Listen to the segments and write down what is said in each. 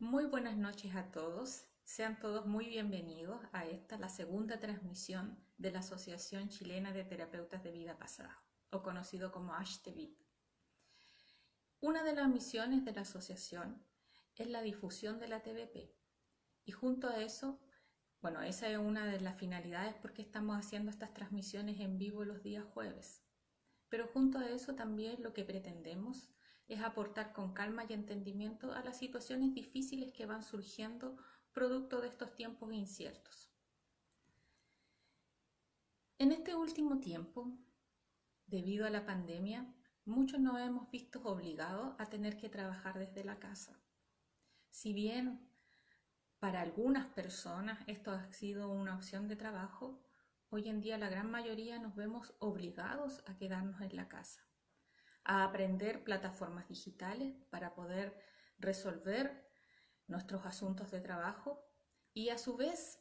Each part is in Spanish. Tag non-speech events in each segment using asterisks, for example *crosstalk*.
Muy buenas noches a todos. Sean todos muy bienvenidos a esta, la segunda transmisión de la Asociación Chilena de Terapeutas de Vida Pasada, o conocido como ASHTEVIT. Una de las misiones de la asociación es la difusión de la TVP. Y junto a eso, bueno, esa es una de las finalidades porque estamos haciendo estas transmisiones en vivo los días jueves. Pero junto a eso también lo que pretendemos es aportar con calma y entendimiento a las situaciones difíciles que van surgiendo producto de estos tiempos inciertos. En este último tiempo, debido a la pandemia, muchos nos hemos visto obligados a tener que trabajar desde la casa. Si bien para algunas personas esto ha sido una opción de trabajo, hoy en día la gran mayoría nos vemos obligados a quedarnos en la casa a aprender plataformas digitales para poder resolver nuestros asuntos de trabajo y a su vez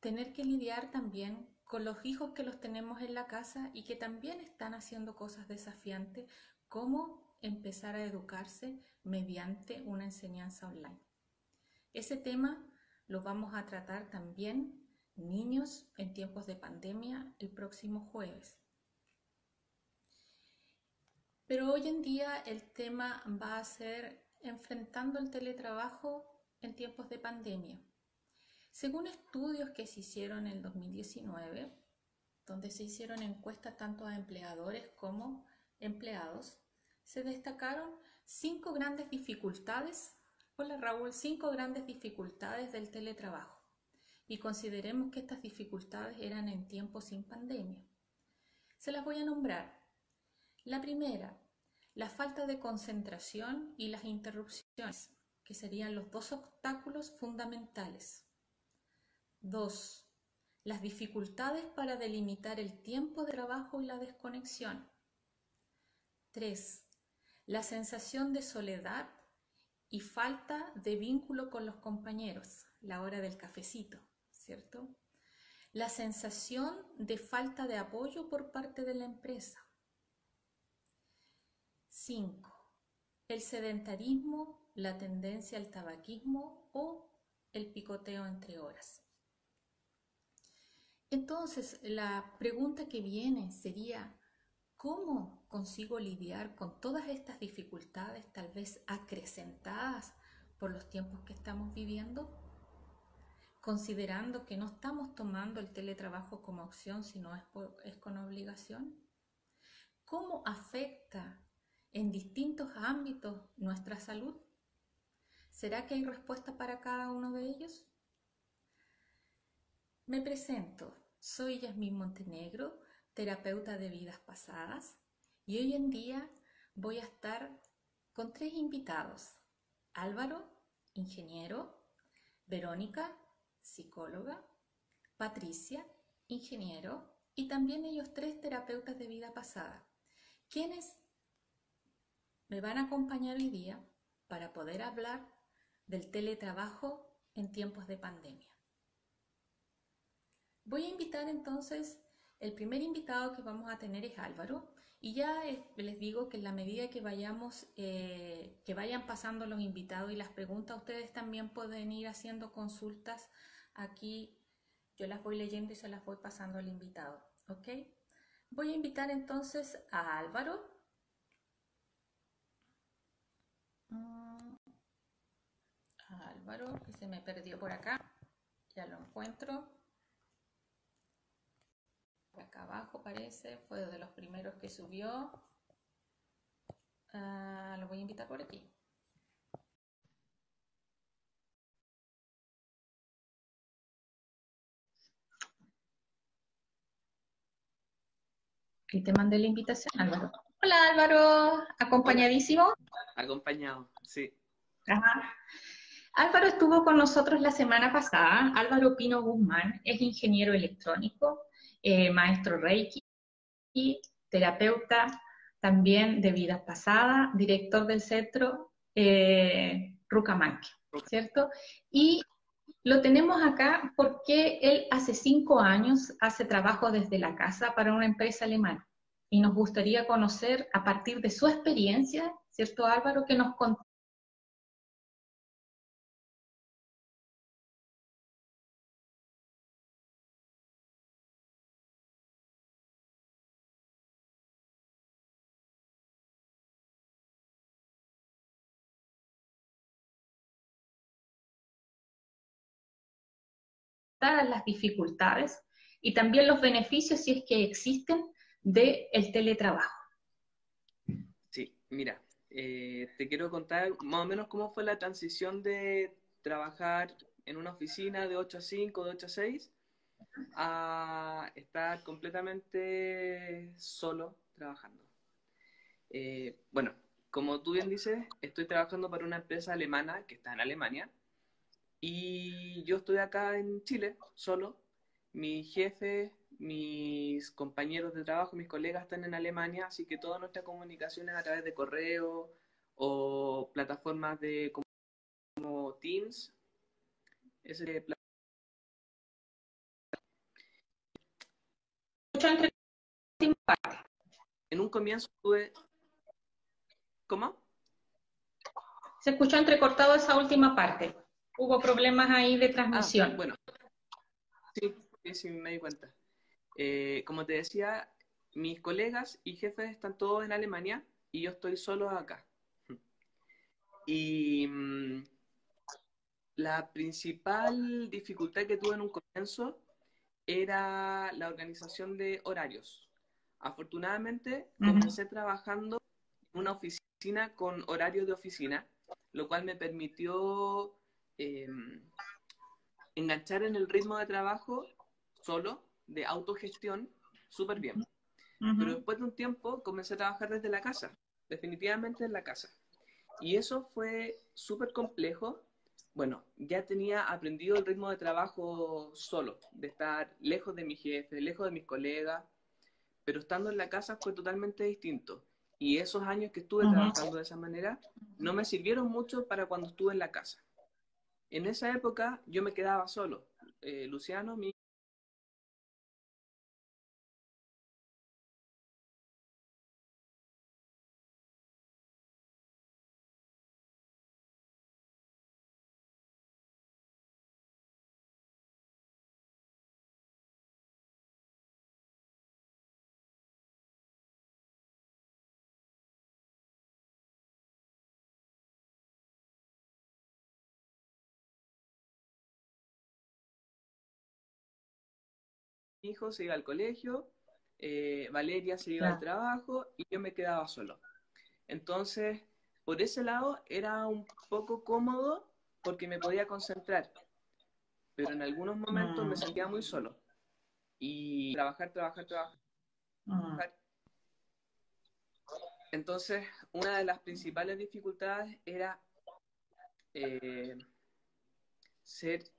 tener que lidiar también con los hijos que los tenemos en la casa y que también están haciendo cosas desafiantes como empezar a educarse mediante una enseñanza online. Ese tema lo vamos a tratar también niños en tiempos de pandemia el próximo jueves. Pero hoy en día el tema va a ser enfrentando el teletrabajo en tiempos de pandemia. Según estudios que se hicieron en el 2019, donde se hicieron encuestas tanto a empleadores como empleados, se destacaron cinco grandes dificultades, hola Raúl, cinco grandes dificultades del teletrabajo. Y consideremos que estas dificultades eran en tiempos sin pandemia. Se las voy a nombrar. La primera, la falta de concentración y las interrupciones, que serían los dos obstáculos fundamentales. Dos, las dificultades para delimitar el tiempo de trabajo y la desconexión. Tres, la sensación de soledad y falta de vínculo con los compañeros, la hora del cafecito, ¿cierto? La sensación de falta de apoyo por parte de la empresa. 5. El sedentarismo, la tendencia al tabaquismo o el picoteo entre horas. Entonces, la pregunta que viene sería, ¿cómo consigo lidiar con todas estas dificultades, tal vez acrecentadas por los tiempos que estamos viviendo? Considerando que no estamos tomando el teletrabajo como opción, sino es, es con obligación. ¿Cómo afecta en distintos ámbitos nuestra salud? ¿Será que hay respuesta para cada uno de ellos? Me presento, soy Yasmín Montenegro, terapeuta de vidas pasadas, y hoy en día voy a estar con tres invitados. Álvaro, ingeniero, Verónica, psicóloga, Patricia, ingeniero, y también ellos tres terapeutas de vida pasada, quienes me van a acompañar hoy día para poder hablar del teletrabajo en tiempos de pandemia. Voy a invitar entonces, el primer invitado que vamos a tener es Álvaro, y ya les digo que en la medida que vayamos, eh, que vayan pasando los invitados y las preguntas, ustedes también pueden ir haciendo consultas aquí. Yo las voy leyendo y se las voy pasando al invitado, ¿ok? Voy a invitar entonces a Álvaro Álvaro, que se me perdió por acá. Ya lo encuentro. acá abajo parece, fue de los primeros que subió. Ah, lo voy a invitar por aquí. Y te mandé la invitación, Álvaro. Hola Álvaro, acompañadísimo. Acompañado, sí. Álvaro estuvo con nosotros la semana pasada. Álvaro Pino Guzmán es ingeniero electrónico, eh, maestro Reiki y terapeuta también de vidas pasadas, director del centro eh, Rucamanque, ¿cierto? Y lo tenemos acá porque él hace cinco años hace trabajo desde la casa para una empresa alemana y nos gustaría conocer a partir de su experiencia, ¿cierto Álvaro? Que nos contó las dificultades y también los beneficios si es que existen del el teletrabajo. Sí, mira, eh, te quiero contar más o menos cómo fue la transición de trabajar en una oficina de 8 a 5, de 8 a 6, a estar completamente solo trabajando. Eh, bueno, como tú bien dices, estoy trabajando para una empresa alemana que está en Alemania y yo estoy acá en Chile solo. Mi jefe, mis compañeros de trabajo, mis colegas están en Alemania, así que toda nuestra comunicación es a través de correo o plataformas de como Teams. Ese en un comienzo tuve ¿Cómo? Se escuchó entrecortado esa última parte. Hubo problemas ahí de transmisión. Ah, bueno, sí, sí, me di cuenta. Eh, como te decía, mis colegas y jefes están todos en Alemania y yo estoy solo acá. Y mm, la principal dificultad que tuve en un comienzo era la organización de horarios. Afortunadamente, comencé trabajando en una oficina con horario de oficina, lo cual me permitió eh, enganchar en el ritmo de trabajo solo, de autogestión, súper bien. Pero después de un tiempo comencé a trabajar desde la casa, definitivamente en la casa. Y eso fue súper complejo. Bueno, ya tenía aprendido el ritmo de trabajo solo, de estar lejos de mi jefe, lejos de mis colegas, pero estando en la casa fue totalmente distinto. Y esos años que estuve trabajando de esa manera no me sirvieron mucho para cuando estuve en la casa. En esa época yo me quedaba solo. Eh, Luciano, mi hijo se iba al colegio, eh, Valeria se iba al trabajo y yo me quedaba solo. Entonces, por ese lado era un poco cómodo porque me podía concentrar, pero en algunos momentos me mm. sentía muy solo. Y trabajar, trabajar, trabajar. Mm. Entonces, una de las principales dificultades era eh, ser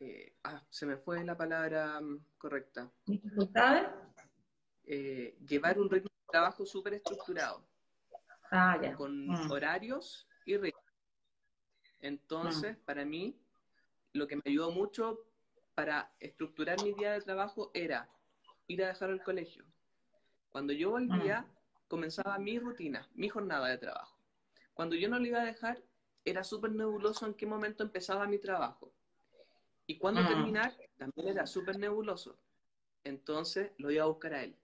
eh, ah, se me fue la palabra mm, correcta. ¿Dificultades? Eh, llevar un ritmo de trabajo súper estructurado. Ah, ya. Con mm. horarios y ritmos. Entonces, mm. para mí, lo que me ayudó mucho para estructurar mi día de trabajo era ir a dejar el colegio. Cuando yo volvía, comenzaba mi rutina, mi jornada de trabajo. Cuando yo no lo iba a dejar, era súper nebuloso en qué momento empezaba mi trabajo. Y cuando mm. terminar, también era súper nebuloso. Entonces lo iba a buscar a él.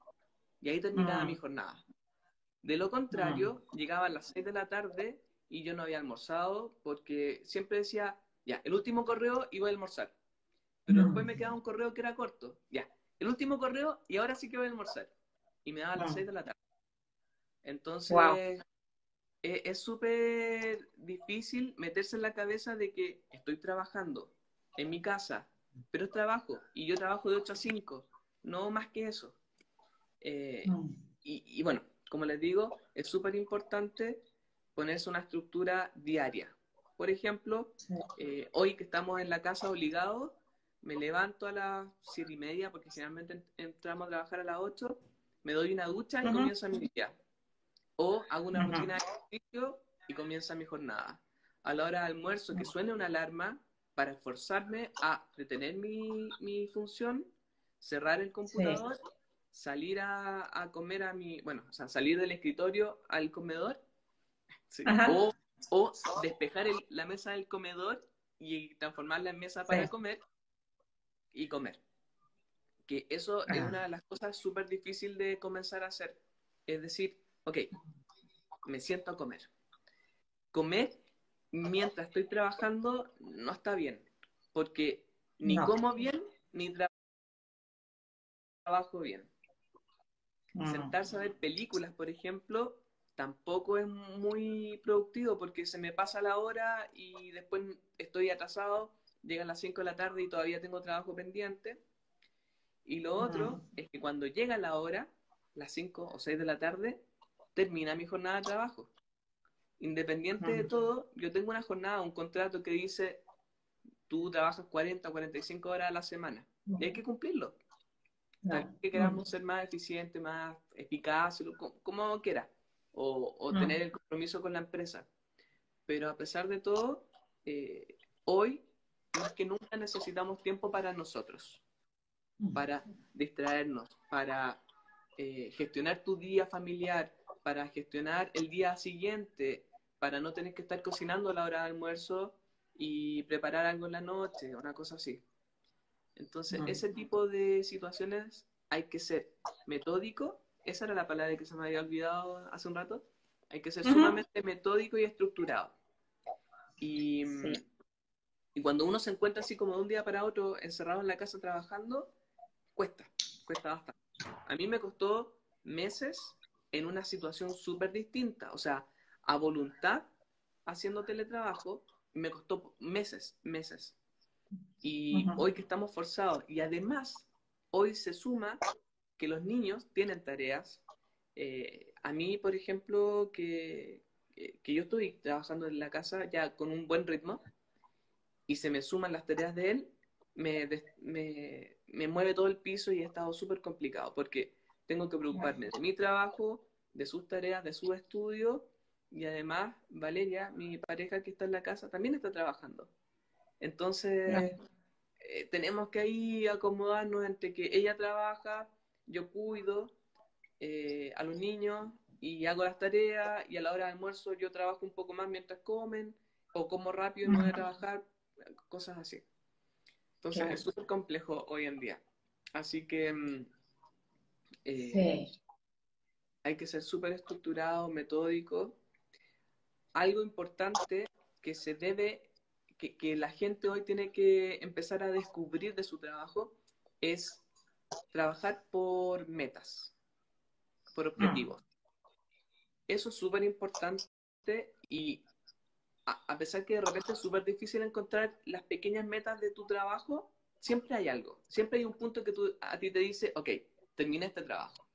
Y ahí terminaba mm. mi jornada. De lo contrario, mm. llegaba a las 6 de la tarde y yo no había almorzado porque siempre decía, ya, el último correo iba a almorzar. Pero después me quedaba un correo que era corto. Ya, el último correo y ahora sí que voy a almorzar. Y me daba a las 6 de la tarde. Entonces, e, es súper difícil meterse en la cabeza de que estoy trabajando, en mi casa, pero es trabajo y yo trabajo de 8 a 5, no más que eso. Eh, mm. y, bueno, como les digo, es súper importante ponerse una estructura diaria. Por ejemplo, eh, hoy que estamos en la casa obligados, me levanto a las 7 y media, porque generalmente entramos a trabajar a las 8, me doy una ducha y comienzo mi día. O hago una rutina de ejercicio y comienza mi jornada. A la hora de almuerzo, que suene una alarma, para esforzarme a retener mi, mi función, cerrar el computador, salir a, comer a mi, bueno, o sea, salir del escritorio al comedor, *laughs* o, o, despejar la mesa del comedor y transformarla en mesa para comer y comer. Que eso es una de las cosas súper difíciles de comenzar a hacer. Es decir, ok, me siento a comer. Comer mientras estoy trabajando no está bien, porque ni como bien ni trabajo bien. Mm. Sentarse a ver películas, por ejemplo, tampoco es muy productivo porque se me pasa la hora y después estoy atrasado, llegan las 5 de la tarde y todavía tengo trabajo pendiente. Y lo otro es que cuando llega la hora, las 5 o 6 de la tarde, termina mi jornada de trabajo. Independiente de todo, yo tengo una jornada, un contrato que dice, tú trabajas 40 o 45 horas a la semana. Y hay que cumplirlo. que queramos ser más eficientes, más eficaces, como, quiera, o, tener el compromiso con la empresa. Pero a pesar de todo, eh, hoy más que nunca necesitamos tiempo para nosotros, para distraernos, para eh, gestionar tu día familiar, para gestionar el día siguiente, para no tener que estar cocinando a la hora de almuerzo y preparar algo en la noche, una cosa así. Entonces, ese tipo de situaciones hay que ser metódico, esa era la palabra que se me había olvidado hace un rato, hay que ser sumamente metódico y estructurado. Y, y cuando uno se encuentra así como de un día para otro encerrado en la casa trabajando, cuesta, cuesta bastante. A mí me costó meses en una situación súper distinta, o sea, a voluntad haciendo teletrabajo, me costó meses, meses. Y hoy que estamos forzados, y además hoy se suma que los niños tienen tareas. Eh, a mí, por ejemplo, que, que yo estoy trabajando en la casa ya con un buen ritmo y se me suman las tareas de él, me, me, me mueve todo el piso y he estado súper complicado porque tengo que preocuparme de mi trabajo, de sus tareas, de su estudio y además Valeria, mi pareja que está en la casa, también está trabajando. Entonces, eh, tenemos que ahí acomodarnos entre que ella trabaja, yo cuido eh, a los niños y hago las tareas y a la hora de almuerzo yo trabajo un poco más mientras comen o como rápido y no voy a trabajar, cosas así. Entonces, es súper complejo hoy en día. Así que... Mm, eh, hay que ser súper estructurado, metódico. Algo importante que se debe, que, la gente hoy tiene que empezar a descubrir de su trabajo es trabajar por metas, por objetivos. Eso es súper importante y a, pesar que de repente es súper difícil encontrar las pequeñas metas de tu trabajo, siempre hay algo, siempre hay un punto que tú, a ti te dice, ok, termina este trabajo.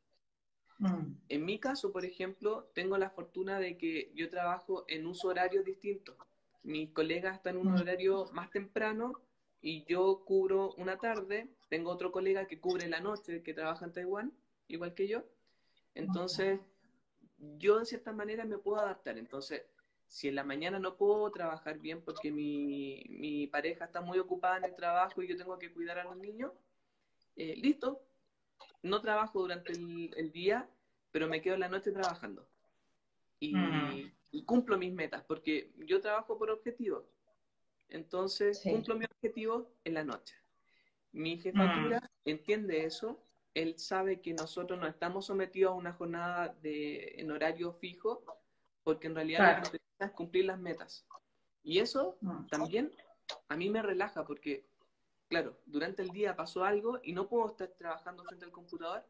Mm. En mi caso, por ejemplo, tengo la fortuna de que yo trabajo en uso horario distinto. Mis colegas están en un mm. horario más temprano y yo cubro una tarde. Tengo otro colega que cubre la noche, que trabaja en Taiwán, igual que yo. Entonces, yo de cierta manera me puedo adaptar. Entonces, si en la mañana no puedo trabajar bien porque mi, mi pareja está muy ocupada en el trabajo y yo tengo que cuidar a los niños, eh, listo, no trabajo durante el, día, pero me quedo en la noche trabajando. Mm. Y, cumplo mis metas, porque yo trabajo por objetivos. Entonces, cumplo mi objetivo en la noche. Mi jefatura mm. entiende eso. Él sabe que nosotros no estamos sometidos a una jornada de, en horario fijo, porque en realidad lo que es cumplir las metas. Y eso mm. también a mí me relaja, porque claro, durante el día pasó algo y no puedo estar trabajando frente al computador,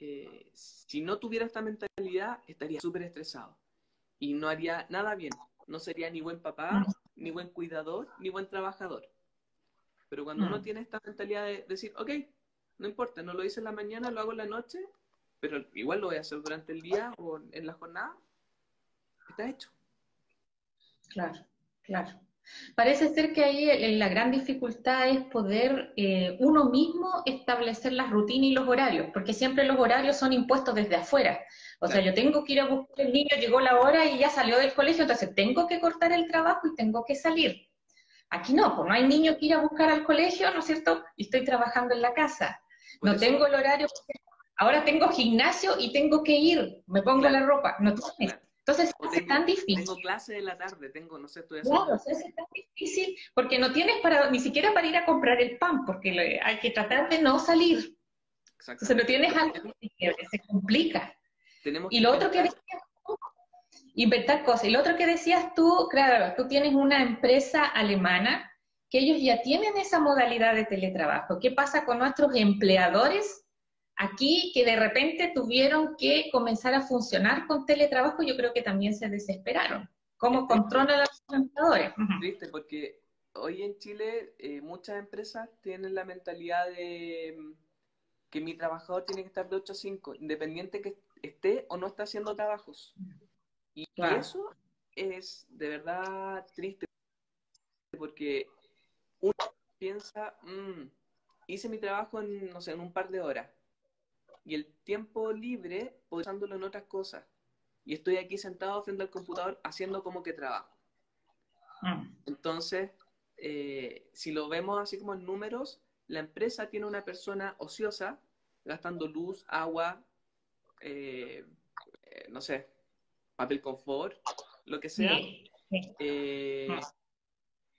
eh, si no tuviera esta mentalidad, estaría súper estresado y no haría nada bien. No sería ni buen papá, ni buen cuidador, ni buen trabajador. Pero cuando uno tiene esta mentalidad de decir, ok, no importa, no lo hice en la mañana, lo hago en la noche, pero igual lo voy a hacer durante el día o en la jornada, está hecho. Claro, claro. Parece ser que ahí la gran dificultad es poder eh, uno mismo establecer las rutinas y los horarios, porque siempre los horarios son impuestos desde afuera. O sea, yo tengo que ir a buscar el niño, llegó la hora y ya salió del colegio, entonces tengo que cortar el trabajo y tengo que salir. Aquí no, pues no hay niño que ir a buscar al colegio, ¿no es cierto? Y estoy trabajando en la casa. no tengo el horario, ahora tengo gimnasio y tengo que ir, me pongo la ropa. No tienes. Entonces es tan difícil. Tengo clase de la tarde, tengo, no sé, estoy haciendo... Claro, es tan difícil porque no tienes para, ni siquiera para ir a comprar el pan, porque hay que tratar de no salir. Exacto. Entonces no tienes algo que se complica. y lo otro que decías tú, inventar cosas. Y lo otro que decías tú, claro, tú tienes una empresa alemana que ellos ya tienen esa modalidad de teletrabajo. ¿Qué pasa con nuestros empleadores aquí que de repente tuvieron que comenzar a funcionar con teletrabajo? Yo creo que también se desesperaron. ¿Cómo controlan a los empleadores? Triste, porque hoy en Chile eh, muchas empresas tienen la mentalidad de mm, que mi trabajador tiene que estar de 8 a 5, independiente que esté o no esté haciendo trabajos. Y eso es de verdad triste, porque uno piensa, mm, hice mi trabajo en, no sé, en un par de horas, y el tiempo libre, usándolo en otras cosas. Y estoy aquí sentado frente al computador haciendo como que trabajo. Mm. Entonces, eh, si lo vemos así como en números, la empresa tiene una persona ociosa, gastando luz, agua, eh, eh, no sé, papel confort, lo que sea,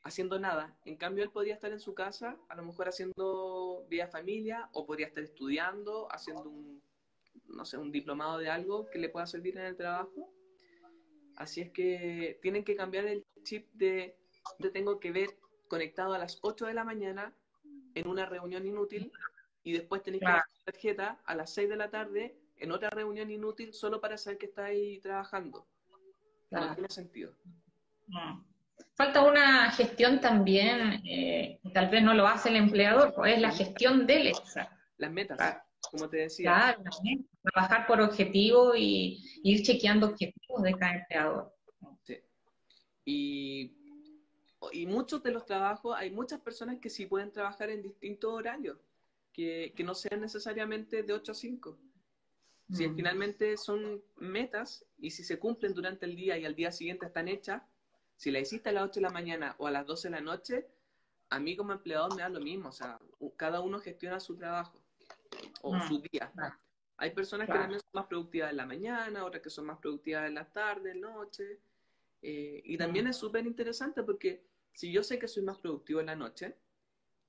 haciendo nada. En cambio, él podría estar en su casa, a lo mejor haciendo vía familia, o podría estar estudiando, haciendo un, no sé, un diplomado de algo que le pueda servir en el trabajo. Así es que tienen que cambiar el chip de, de tengo que ver conectado a las 8 de la mañana en una reunión inútil y después tenéis que la tarjeta a las 6 de la tarde en otra reunión inútil solo para saber que estáis trabajando. No tiene sentido. Falta una gestión también, eh, tal vez no lo hace el empleador, pues es la gestión del EXA. Las metas, como te decía. Claro, trabajar por objetivo y ir chequeando objetivos de cada empleador. Sí. Y y muchos de los trabajos, hay muchas personas que sí pueden trabajar en distintos horarios, que, que no sean necesariamente de 8 a 5. Si mm. finalmente son metas y si se cumplen durante el día y al día siguiente están hechas, si la hiciste a las 8 de la mañana o a las 12 de la noche, a mí como empleador me da lo mismo, o sea, cada uno gestiona su trabajo o mm. su día. Hay personas que también son más productivas en la mañana, otras que son más productivas en la tarde, en la noche. Eh, y también mm. es súper interesante porque si yo sé que soy más productivo en la noche,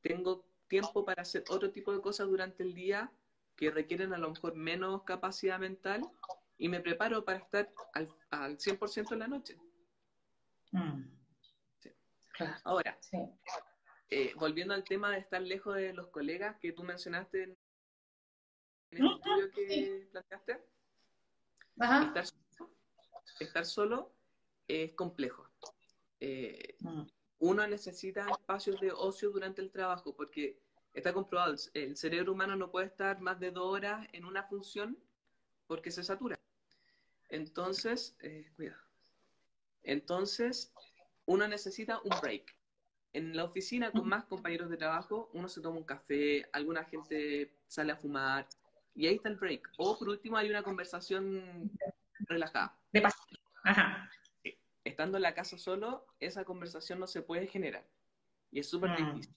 tengo tiempo para hacer otro tipo de cosas durante el día que requieren a lo mejor menos capacidad mental y me preparo para estar al, al 100% en la noche. Mm. Ahora, eh, volviendo al tema de estar lejos de los colegas que tú mencionaste en el estudio que planteaste, Estar, solo, es complejo. Eh, mm uno necesita espacios de ocio durante el trabajo, porque está comprobado, el cerebro humano no puede estar más de dos horas en una función porque se satura. Entonces, eh, cuidado. Entonces, uno necesita un break. En la oficina con más compañeros de trabajo, uno se toma un café, alguna gente sale a fumar, y ahí está el break. O por último hay una conversación relajada. De Ajá estando en la casa solo, esa conversación no se puede generar. Y es súper mm. difícil.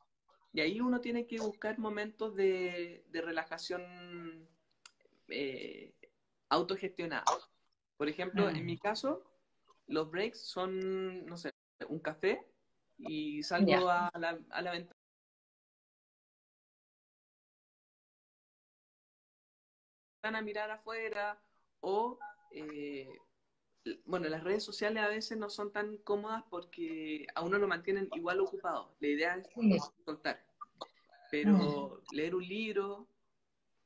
Y ahí uno tiene que buscar momentos de, relajación eh, autogestionada. Por ejemplo, en mi mm. caso, los breaks son, no sé, un café y salgo a, la, a la ventana a mirar afuera o eh, bueno, las redes sociales a veces no son tan cómodas porque a uno lo mantienen igual ocupado. La idea es contar. Pero leer un libro,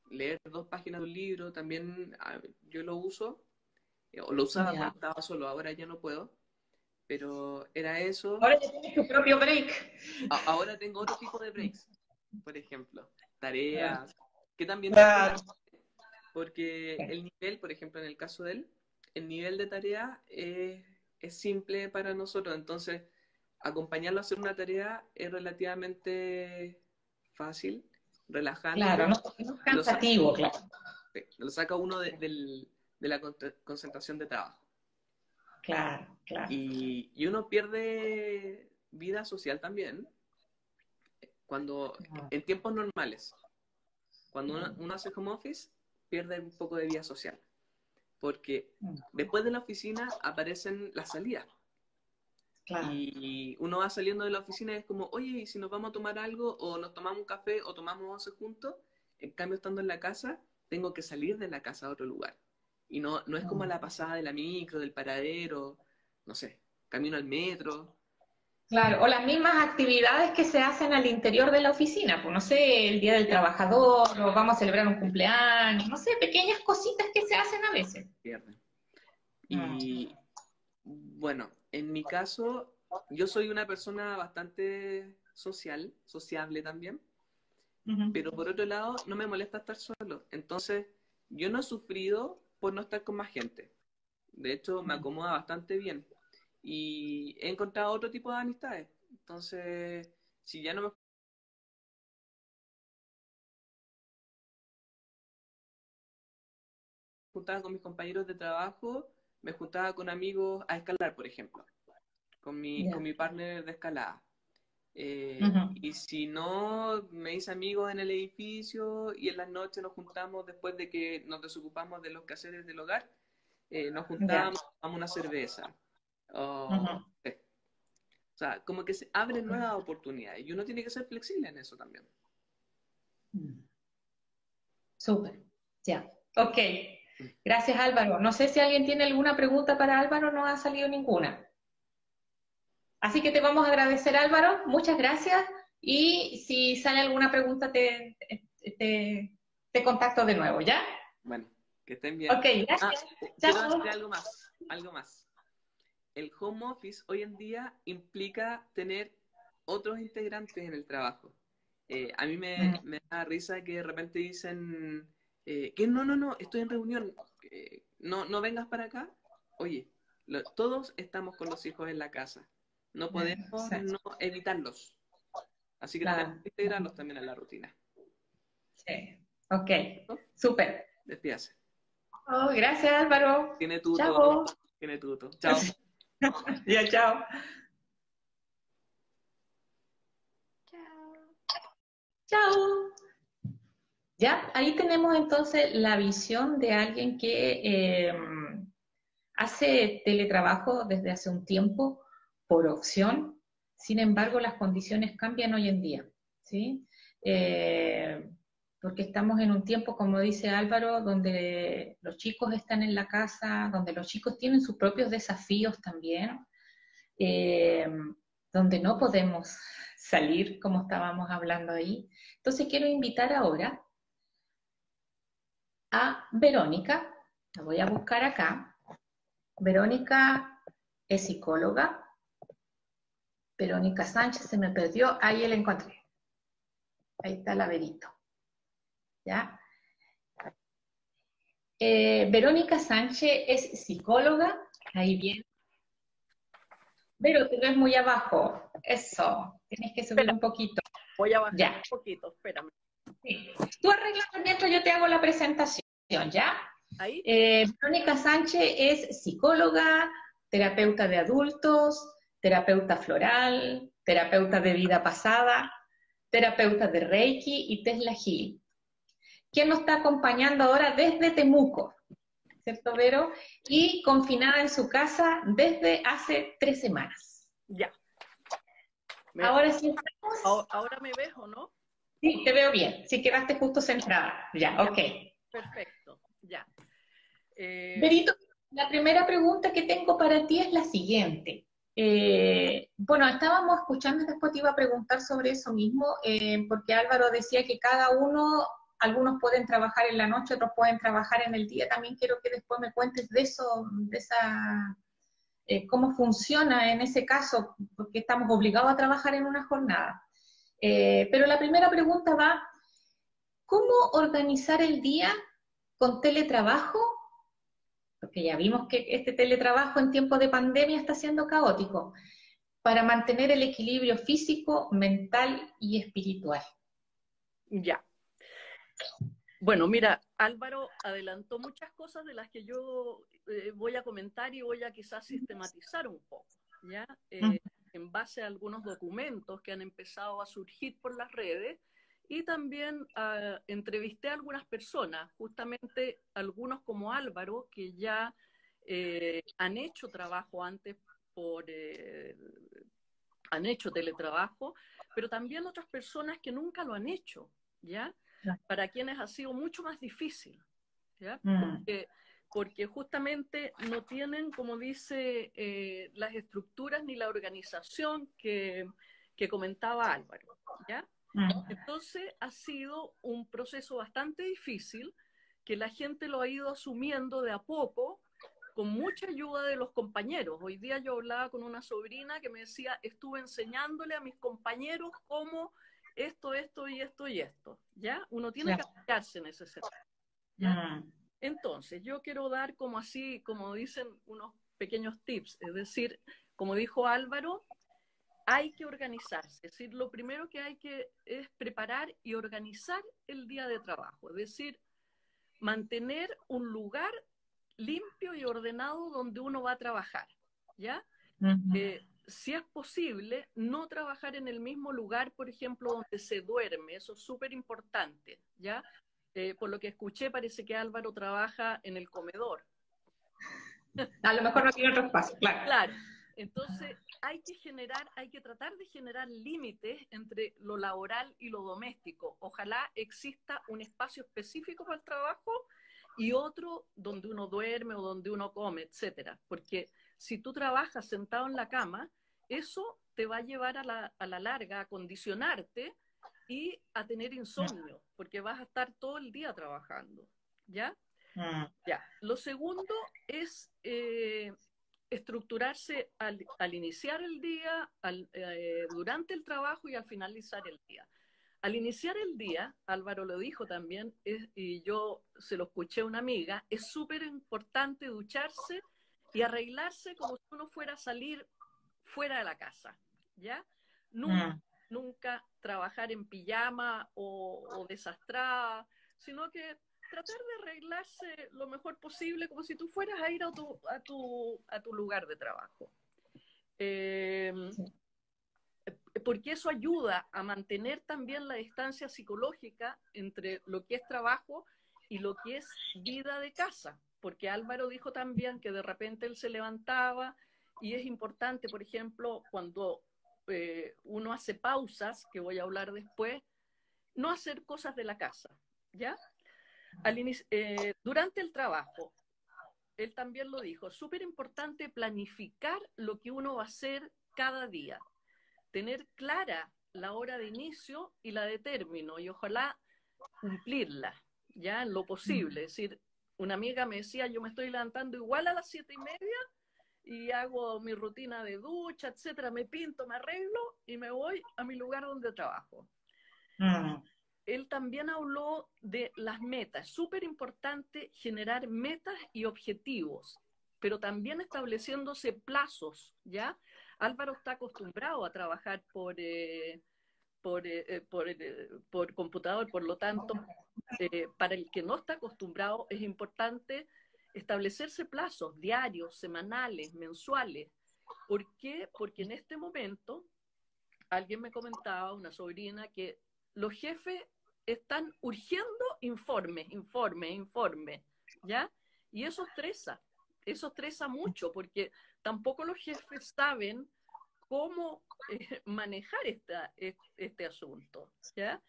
leer dos páginas de un libro, también yo lo uso, lo usaba cuando estaba solo, ahora ya no puedo. Pero era eso. Ahora ya tienes tu propio break. ahora tengo otro tipo de breaks, por ejemplo, tareas, que también... Porque el nivel, por ejemplo, en el caso de él, el nivel de tarea es, simple para nosotros, entonces acompañarlo a hacer una tarea es relativamente fácil, relajante. Claro, no, es cansativo, claro. Lo saca uno de, la concentración de trabajo. Claro, claro. Y, uno pierde vida social también cuando en tiempos normales. Cuando uno, uno hace home office, pierde un poco de vida social porque después de la oficina aparecen las salidas. Y uno va saliendo de la oficina y es como, oye, ¿y si nos vamos a tomar algo o nos tomamos un café o tomamos once juntos? En cambio, estando en la casa, tengo que salir de la casa a otro lugar. Y no, no es como mm. la pasada de la micro, del paradero, no sé, camino al metro. Claro, o las mismas actividades que se hacen al interior de la oficina, pues no sé, el Día del Trabajador, o vamos a celebrar un cumpleaños, no sé, pequeñas cositas que se hacen a veces. Y bueno, en mi caso, yo soy una persona bastante social, sociable también, pero por otro lado, no me molesta estar solo. Entonces, yo no he sufrido por no estar con más gente. De hecho, me acomoda bastante bien y he encontrado otro tipo de amistades. Entonces, si ya no me juntaba con mis compañeros de trabajo, me juntaba con amigos a escalar, por ejemplo, con mi, con mi partner de escalada. Eh, y si no, me hice amigos en el edificio y en las noches nos juntamos después de que nos desocupamos de los quehaceres del hogar, eh, nos juntábamos, tomamos una cerveza. O, sea, como que se abren nuevas oportunidades y uno tiene que ser flexible en eso también. Mm. Súper, ya. Ok. Gracias Álvaro. No sé si alguien tiene alguna pregunta para Álvaro, no ha salido ninguna. Así que te vamos a agradecer Álvaro, muchas gracias y si sale alguna pregunta te, te, contacto de nuevo, ¿ya? Bueno, que estén bien. Ok, gracias. Ah, algo más, algo más el home office hoy en día implica tener otros integrantes en el trabajo. Eh, a mí me, da risa que de repente dicen eh, que no, no, no, estoy en reunión, no, no vengas para acá. Oye, todos estamos con los hijos en la casa, no podemos no evitarlos. Así que tenemos que integrarlos también en la rutina. Sí, ok, súper. Despídase. Oh, gracias Álvaro. Tiene tuto. Tiene tuto. Chao. *laughs* ya, chao. Chao. Chao. Ya, ahí tenemos entonces la visión de alguien que em, hace teletrabajo desde hace un tiempo por opción, sin embargo las condiciones cambian hoy en día, ¿sí? Eh, porque estamos en un tiempo, como dice Álvaro, donde los chicos están en la casa, donde los chicos tienen sus propios desafíos también, eh, donde no podemos *laughs* salir, como estábamos hablando ahí. Entonces quiero invitar ahora a Verónica, la voy a buscar acá. Verónica es psicóloga. Verónica Sánchez se me perdió, ahí la encontré. Ahí está la Verito. ¿ya? Eh, Verónica Sánchez es psicóloga, ahí bien. Pero te ves muy abajo, eso, tienes que subir un poquito. Voy a bajar un poquito, espérame. Tú arreglas mientras yo te hago la presentación, ¿ya? Ahí. Eh, Verónica Sánchez es psicóloga, terapeuta de adultos, terapeuta floral, terapeuta de vida pasada, terapeuta de Reiki y Tesla Healing. ¿Quién nos está acompañando ahora desde Temuco, ¿cierto, Vero? Y confinada en su casa desde hace tres semanas. Ya. ahora sí Ahora me ves o no? Sí, te veo bien. Sí, quedaste justo centrada. Ya, ok. Perfecto, ya. Eh... Verito, la primera pregunta que tengo para ti es la siguiente. Eh, bueno, estábamos escuchando, después te iba a preguntar sobre eso mismo, eh, porque Álvaro decía que cada uno algunos pueden trabajar en la noche, otros pueden trabajar en el día. También quiero que después me cuentes de eso, de esa, eh, cómo funciona en ese caso, porque estamos obligados a trabajar en una jornada. Pero la primera pregunta va, ¿cómo organizar el día con teletrabajo? Porque ya vimos que este teletrabajo en tiempos de pandemia está siendo caótico, para mantener el equilibrio físico, mental y espiritual. Ya. Bueno, mira, Álvaro adelantó muchas cosas de las que yo eh, voy a comentar y voy a quizás sistematizar un poco, ¿ya? Eh, en base a algunos documentos que han empezado a surgir por las redes y también uh, entrevisté a algunas personas, justamente algunos como Álvaro, que ya eh, han hecho trabajo antes por... han hecho teletrabajo, pero también otras personas que nunca lo han hecho, ¿ya? para quienes ha sido mucho más difícil, ¿ya? Mm. Porque porque justamente no tienen, como dice, eh, las estructuras ni la organización que, que comentaba Álvaro. ¿ya? Entonces ha sido un proceso bastante difícil que la gente lo ha ido asumiendo de a poco con mucha ayuda de los compañeros. Hoy día yo hablaba con una sobrina que me decía, estuve enseñándole a mis compañeros cómo esto, esto y esto y esto. ¿Ya? Uno tiene que aplicarse en ese sentido. Mm. Entonces, yo quiero dar como así, como dicen unos pequeños tips, es decir, como dijo Álvaro, hay que organizarse. Es decir, lo primero que hay que es preparar y organizar el día de trabajo. Es decir, mantener un lugar limpio y ordenado donde uno va a trabajar, ¿ya? Eh, si es posible, no trabajar en el mismo lugar, por ejemplo, donde se duerme, eso es súper importante, ¿ya? Eh, por lo que escuché, parece que Álvaro trabaja en el comedor. A lo mejor no tiene otro espacio, claro. Claro, entonces hay que generar, hay que tratar de generar límites entre lo laboral y lo doméstico. Ojalá exista un espacio específico para el trabajo y otro donde uno duerme o donde uno come, etcétera. Porque si tú trabajas sentado en la cama, eso te va a llevar a la, a la larga a condicionarte y a tener insomnio, porque vas a estar todo el día trabajando, ¿ya? Mm. Ya. Lo segundo es eh, estructurarse al, al, iniciar el día, al, eh, durante el trabajo y al finalizar el día. Al iniciar el día, Álvaro lo dijo también, y yo se lo escuché a una amiga, es súper importante ducharse y arreglarse como si uno fuera a salir fuera de la casa, ¿ya? Nunca, mm. nunca trabajar en pijama o, o desastrada, sino que tratar de arreglarse lo mejor posible como si tú fueras a ir a tu, a tu, a tu lugar de trabajo. Em, porque eso ayuda a mantener también la distancia psicológica entre lo que es trabajo y lo que es vida de casa. Porque Álvaro dijo también que de repente él se levantaba y es importante, por ejemplo, cuando eh, uno hace pausas, que voy a hablar después, no hacer cosas de la casa, ¿ya? Eh, durante el trabajo, él también lo dijo, súper importante planificar lo que uno va a hacer cada día, tener clara la hora de inicio y la de término y ojalá cumplirla, ya en lo posible. Es decir, una amiga me decía, yo me estoy levantando igual a las siete y media y hago mi rutina de ducha, etcétera, me pinto, me arreglo y me voy a mi lugar donde trabajo. Mm. Él también habló de las metas. Súper importante generar metas y objetivos, pero también estableciéndose plazos, ¿ya? Álvaro está acostumbrado a trabajar por, eh, por, eh, eh, por, computador, por lo tanto, para el que no está acostumbrado es importante establecerse plazos diarios, semanales, mensuales. ¿Por qué? Porque en este momento, alguien me comentaba, una sobrina, que los jefes están urgiendo informes, informes, informes, ¿ya? Y eso estresa, eso estresa mucho, porque tampoco los jefes saben cómo eh, *laughs* manejar esta, este asunto, ¿ya?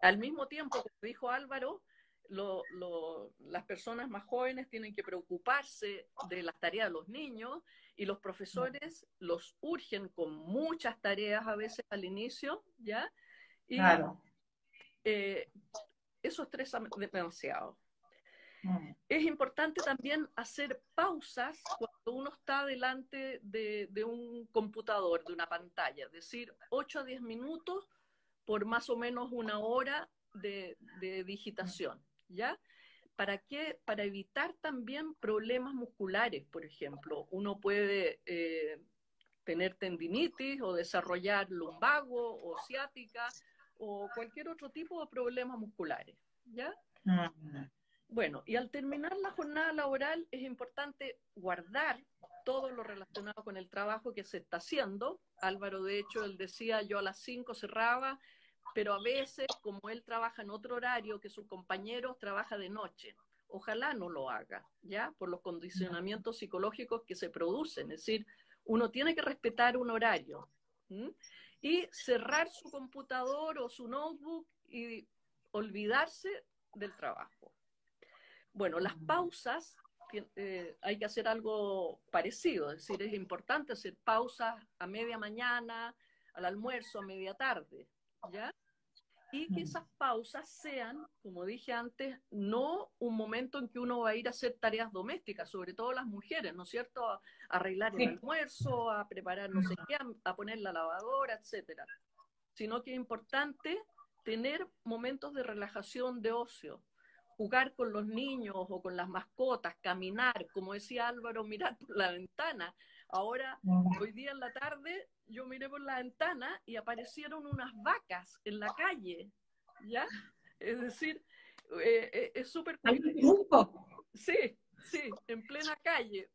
Al mismo tiempo, como dijo Álvaro, las personas más jóvenes tienen que preocuparse de las tareas de los niños y los profesores los urgen con muchas tareas a veces al inicio, ¿ya? Y claro. Eh, eso estresa demasiado. Es importante también hacer pausas cuando uno está delante de, de, un computador, de una pantalla, es decir, 8 a 10 minutos por más o menos una hora de, de digitación. ¿ya? ¿Para qué? Para evitar también problemas musculares, por ejemplo. Uno puede eh, tener tendinitis o desarrollar lumbago o ciática o cualquier otro tipo de problemas musculares, ¿ya? Bueno, y al terminar la jornada laboral es importante guardar todo lo relacionado con el trabajo que se está haciendo. Álvaro, de hecho, él decía, yo a las 5 cerraba pero a veces, como él trabaja en otro horario que sus compañeros, trabaja de noche. Ojalá no lo haga, ¿ya? Por los condicionamientos psicológicos que se producen. Es decir, uno tiene que respetar un horario y cerrar su computador o su notebook y olvidarse del trabajo. Bueno, las pausas eh, hay que hacer algo parecido, es decir, es importante hacer pausas a media mañana, al almuerzo, a media tarde, ¿ya? Y que esas pausas sean, como dije antes, no un momento en que uno va a ir a hacer tareas domésticas, sobre todo las mujeres, ¿no es cierto? A arreglar el almuerzo, a preparar no sé qué, a poner la lavadora, etcétera. Sino que es importante tener momentos de relajación, de ocio, jugar con los niños o con las mascotas, caminar, como decía Álvaro, mirar por la ventana. Ahora, hoy día en la tarde, yo miré por la ventana y aparecieron unas vacas en la calle, ¿ya? Es decir, eh, eh, es súper... Sí, sí, en plena calle.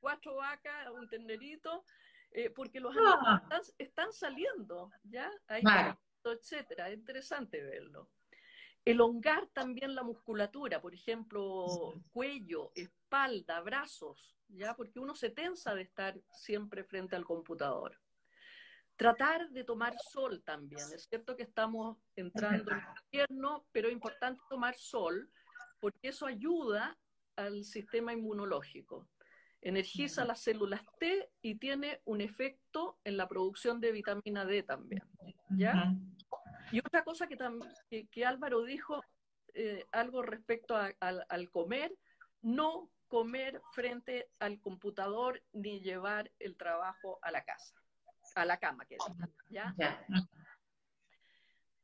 Cuatro vacas, un tenderito, eh, porque los ah. animales están, saliendo, ¿ya? Hay etcétera. Es interesante verlo. Elongar también la musculatura, por ejemplo, cuello, espalda, brazos, ¿ya? Porque uno se tensa de estar siempre frente al computador. Tratar de tomar sol también. Es cierto que estamos entrando en invierno, pero es importante tomar sol porque eso ayuda al sistema inmunológico. Energiza las células T y tiene un efecto en la producción de vitamina D también. ¿ya? Y otra cosa que, que, Álvaro dijo, eh, algo respecto al comer, no comer frente al computador ni llevar el trabajo a la casa, a la cama, que ¿ya?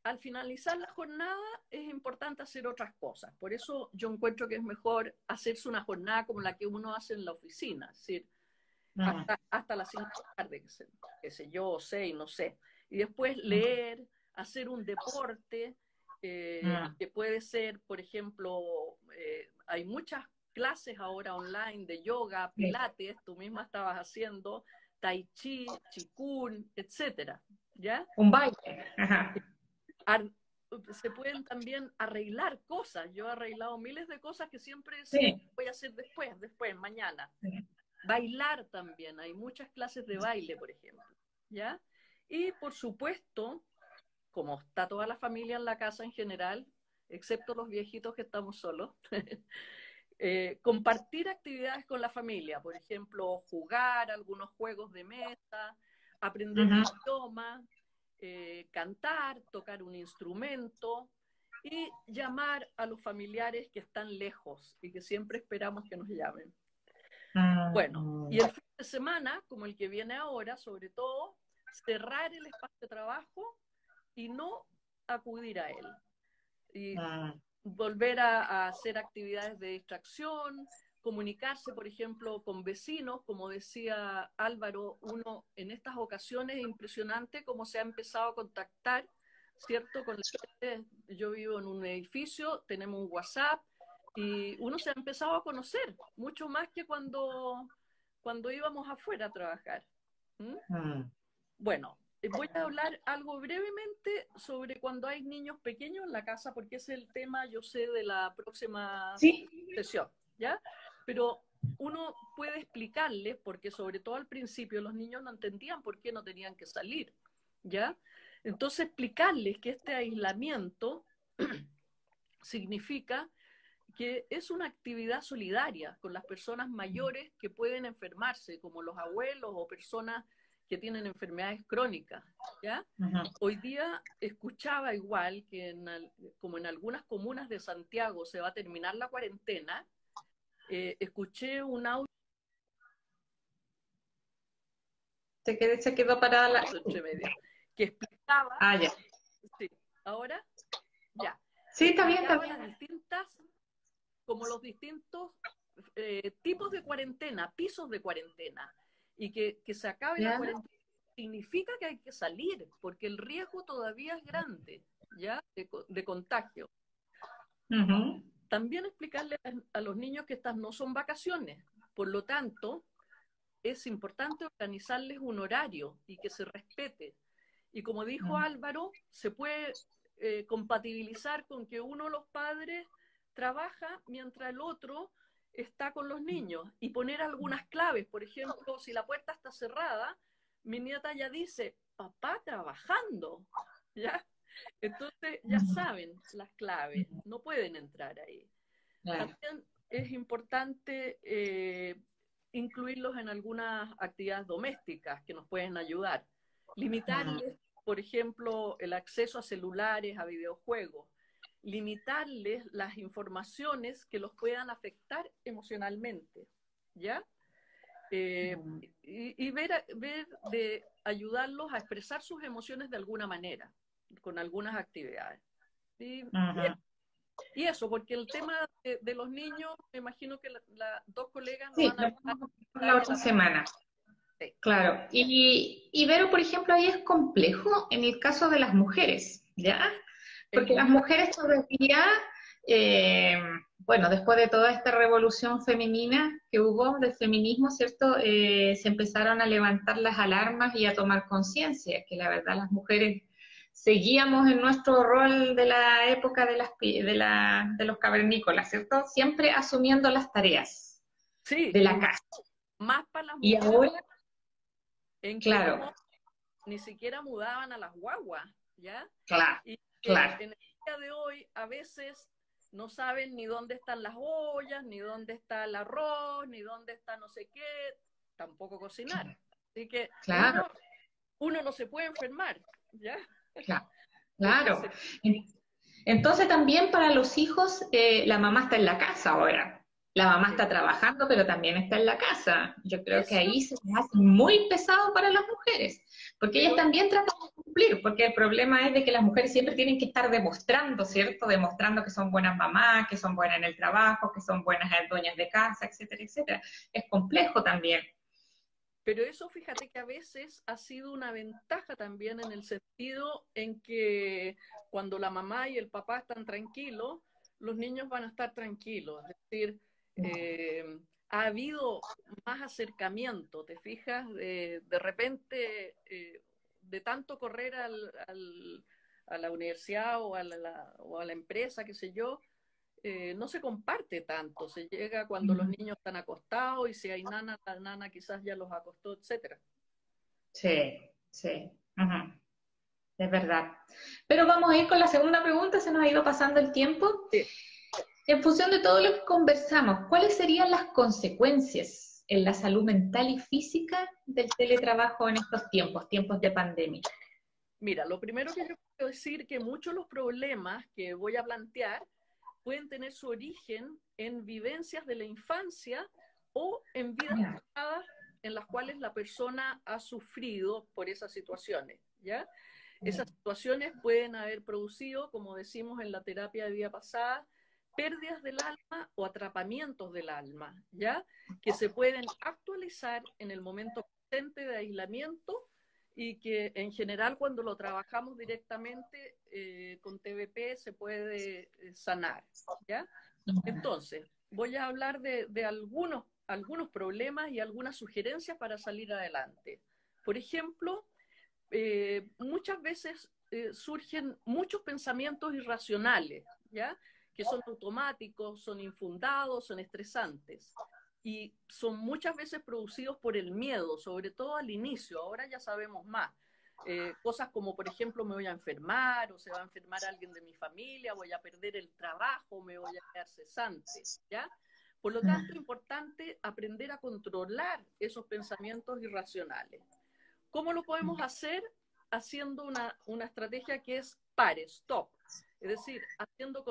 Al finalizar la jornada es importante hacer otras cosas. Por eso yo encuentro que es mejor hacerse una jornada como la que uno hace en la oficina, es decir, hasta, las 5 de la tarde, qué sé, yo, seis, no sé. Y después leer, hacer un deporte, eh, ah. que puede ser, por ejemplo, eh, hay muchas clases ahora online de yoga, pilates, tú misma estabas haciendo, tai chi, chikun, etcétera, ¿ya? Un baile. se pueden también arreglar cosas. Yo he arreglado miles de cosas que siempre voy a hacer después, después, mañana. Bailar también, hay muchas clases de baile, por ejemplo, ¿ya? Y por supuesto, como está toda la familia en la casa en general, excepto los viejitos que estamos solos, *laughs* eh, compartir actividades con la familia, por ejemplo, jugar algunos juegos de mesa, aprender un idioma, eh, cantar, tocar un instrumento y llamar a los familiares que están lejos y que siempre esperamos que nos llamen. Bueno, y el fin de semana, como el que viene ahora, sobre todo, cerrar el espacio de trabajo y no acudir a él. Y ah. volver a, hacer actividades de distracción, comunicarse, por ejemplo, con vecinos, como decía Álvaro, uno en estas ocasiones es impresionante cómo se ha empezado a contactar, ¿cierto? Con yo vivo en un edificio, tenemos un WhatsApp y uno se ha empezado a conocer mucho más que cuando, cuando íbamos afuera a trabajar. Ah. Bueno, voy a hablar algo brevemente sobre cuando hay niños pequeños en la casa, porque es el tema, yo sé, de la próxima sesión, ¿ya? Pero uno puede explicarles, porque sobre todo al principio los niños no entendían por qué no tenían que salir, ¿ya? Entonces explicarles que este aislamiento *clears throat* significa que es una actividad solidaria con las personas mayores que pueden enfermarse, como los abuelos o personas que tienen enfermedades crónicas. ¿ya? Hoy día escuchaba igual que como en algunas comunas de Santiago se va a terminar la cuarentena, eh, escuché un audio. Se quedó, se quedó parada la... Que explicaba... Ah, ya. Sí, ahora, ya. Sí, está bien, está bien. distintas, como los distintos eh, tipos de cuarentena, pisos de cuarentena y que, que se acabe la cuarentena significa que hay que salir, porque el riesgo todavía es grande, ¿ya? De, contagio. También explicarle a, los niños que estas no son vacaciones, por lo tanto, es importante organizarles un horario y que se respete. Y como dijo. Álvaro, se puede eh, compatibilizar con que uno de los padres trabaja mientras el otro está con los niños y poner algunas claves. Por ejemplo, si la puerta está cerrada, mi nieta ya dice, papá trabajando, *laughs* ¿ya? Entonces ya saben las claves, no pueden entrar ahí. También es importante eh, incluirlos en algunas actividades domésticas que nos pueden ayudar. Limitarles, por ejemplo, el acceso a celulares, a videojuegos. Limitarles las informaciones que los puedan afectar emocionalmente, ¿ya? Eh, y, ver, ver de ayudarlos a expresar sus emociones de alguna manera, con algunas actividades. Y, y eso, porque el tema de, los niños, me imagino que las dos colegas sí, van a la otra semana. Claro. Y, y Vero, por ejemplo, ahí es complejo en el caso de las mujeres, ¿ya? Porque las mujeres todavía, eh, bueno, después de toda esta revolución femenina que hubo del feminismo, ¿cierto? Eh, se empezaron a levantar las alarmas y a tomar conciencia, que la verdad las mujeres seguíamos en nuestro rol de la época de, las, de, la, de los cavernícolas, ¿cierto? Siempre asumiendo las tareas de la casa. Más para las mujeres. Y ahora, en claro. ni siquiera mudaban a las guaguas, ¿ya? Claro, y claro. En el día de hoy, a veces no saben ni dónde están las ollas, ni dónde está el arroz, ni dónde está no sé qué, tampoco cocinar. Así que claro. uno no se puede enfermar, ¿ya? *laughs* Claro. Entonces también para los hijos, eh, la mamá está en la casa ahora. La mamá está trabajando, pero también está en la casa. Yo creo que ahí se hace muy pesado para las mujeres, porque ellas también tratan de cumplir, porque el problema es de que las mujeres siempre tienen que estar demostrando, ¿cierto? Demostrando que son buenas mamás, que son buenas en el trabajo, que son buenas dueñas de casa, etcétera, etcétera. Es complejo también. Pero eso fíjate que a veces ha sido una ventaja también en el sentido en que cuando la mamá y el papá están tranquilos, los niños van a estar tranquilos. Es decir, eh, ha habido más acercamiento, ¿te fijas? De, de repente, eh, de tanto correr al, al, a la universidad o a la, o a la empresa, qué sé yo, eh, no se comparte tanto, se llega cuando los niños están acostados y si hay nana, la nana quizás ya los acostó, etcétera. Sí, sí, es verdad. Pero vamos a ir con la segunda pregunta, se nos ha ido pasando el tiempo. En función de todo lo que conversamos, ¿cuáles serían las consecuencias en la salud mental y física del teletrabajo en estos tiempos, tiempos de pandemia? Mira, lo primero que yo quiero decir que muchos de los problemas que voy a plantear pueden tener su origen en vivencias de la infancia o en vidas pasadas en las cuales la persona ha sufrido por esas situaciones, ¿ya? Esas situaciones pueden haber producido, como decimos en la terapia de vida pasada, pérdidas del alma o atrapamientos del alma, ¿ya? Que se pueden actualizar en el momento presente de aislamiento y que en general cuando lo trabajamos directamente eh, con TVP se puede eh, sanar. ¿ya? Entonces, voy a hablar de, de, algunos, algunos problemas y algunas sugerencias para salir adelante. Por ejemplo, eh, muchas veces surgen muchos pensamientos irracionales, ¿ya? Que son automáticos, son infundados, son estresantes y son muchas veces producidos por el miedo, sobre todo al inicio, ahora ya sabemos más. Eh, cosas como, por ejemplo, me voy a enfermar o se va a enfermar alguien de mi familia, voy a perder el trabajo, me voy a quedar cesante, ¿ya? Por lo tanto, es importante aprender a controlar esos pensamientos irracionales. ¿Cómo lo podemos hacer? Haciendo una, una estrategia que es pare, stop. Es decir, haciendo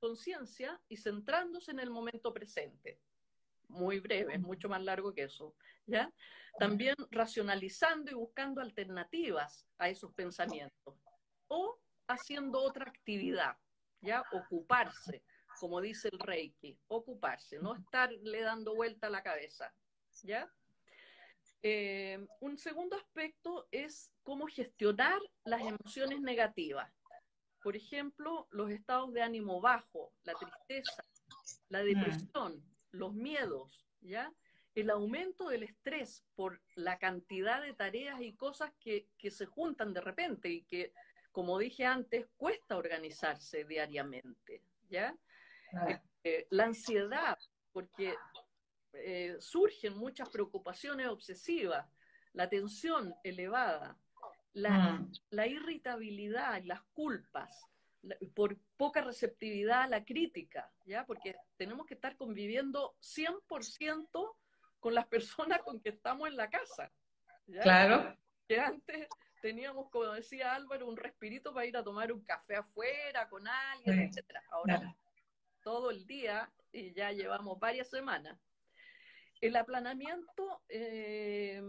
conciencia y centrándose en el momento presente muy breve, mucho más largo que eso, ¿ya? También racionalizando y buscando alternativas a esos pensamientos o haciendo otra actividad, ¿ya? Ocuparse, como dice el Reiki, ocuparse, no estarle dando vuelta a la cabeza, ¿ya? Eh, un segundo aspecto es cómo gestionar las emociones negativas. Por ejemplo, los estados de ánimo bajo, la tristeza, la mm. depresión, los miedos, ¿ya? El aumento del estrés por la cantidad de tareas y cosas que, se juntan de repente y que, como dije antes, cuesta organizarse diariamente, ¿ya? Eh, la ansiedad, porque eh, surgen muchas preocupaciones obsesivas, la tensión elevada, la, mm. la irritabilidad y las culpas, por poca receptividad a la crítica, ¿ya? Porque tenemos que estar conviviendo 100% con las personas con que estamos en la casa. Claro. Que antes teníamos, como decía Álvaro, un respirito para ir a tomar un café afuera con alguien, etcétera. Ahora, todo el día, y ya llevamos varias semanas. El aplanamiento, eh,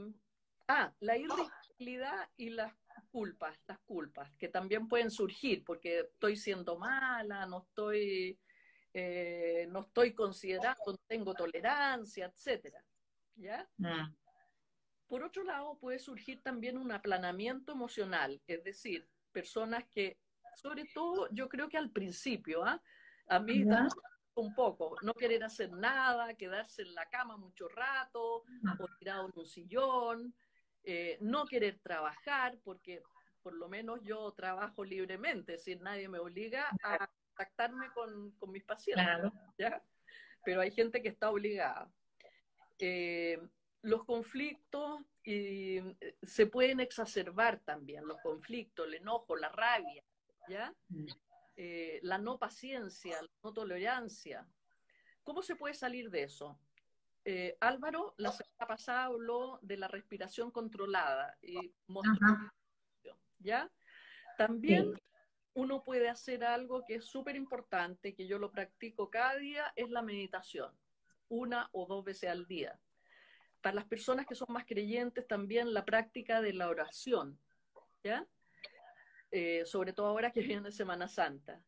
ah, la irritabilidad y las culpas, las culpas, que también pueden surgir, porque estoy siendo mala, no estoy, eh, no estoy considerando, no tengo tolerancia, etcétera. ¿Ya? Mm. Por otro lado, puede surgir también un aplanamiento emocional, es decir, personas que, sobre todo, yo creo que al principio, ¿ah? a mí un poco, no querer hacer nada, quedarse en la cama mucho rato, ah. o tirado en un sillón, eh, no querer trabajar, porque por lo menos yo trabajo libremente, es decir, nadie me obliga a contactarme con, mis pacientes, ¿ya? pero hay gente que está obligada. Eh, los conflictos eh, se pueden exacerbar también, los conflictos, el enojo, la rabia, ¿ya? Mm. la no paciencia, la no tolerancia. ¿Cómo se puede salir de eso? Eh, Álvaro la semana pasada habló de la respiración controlada y ¿ya? También uno puede hacer algo que es súper importante, que yo lo practico cada día, es la meditación, una o dos veces al día. Para las personas que son más creyentes, también la práctica de la oración, ¿ya? Eh, sobre todo ahora que viene Semana Santa.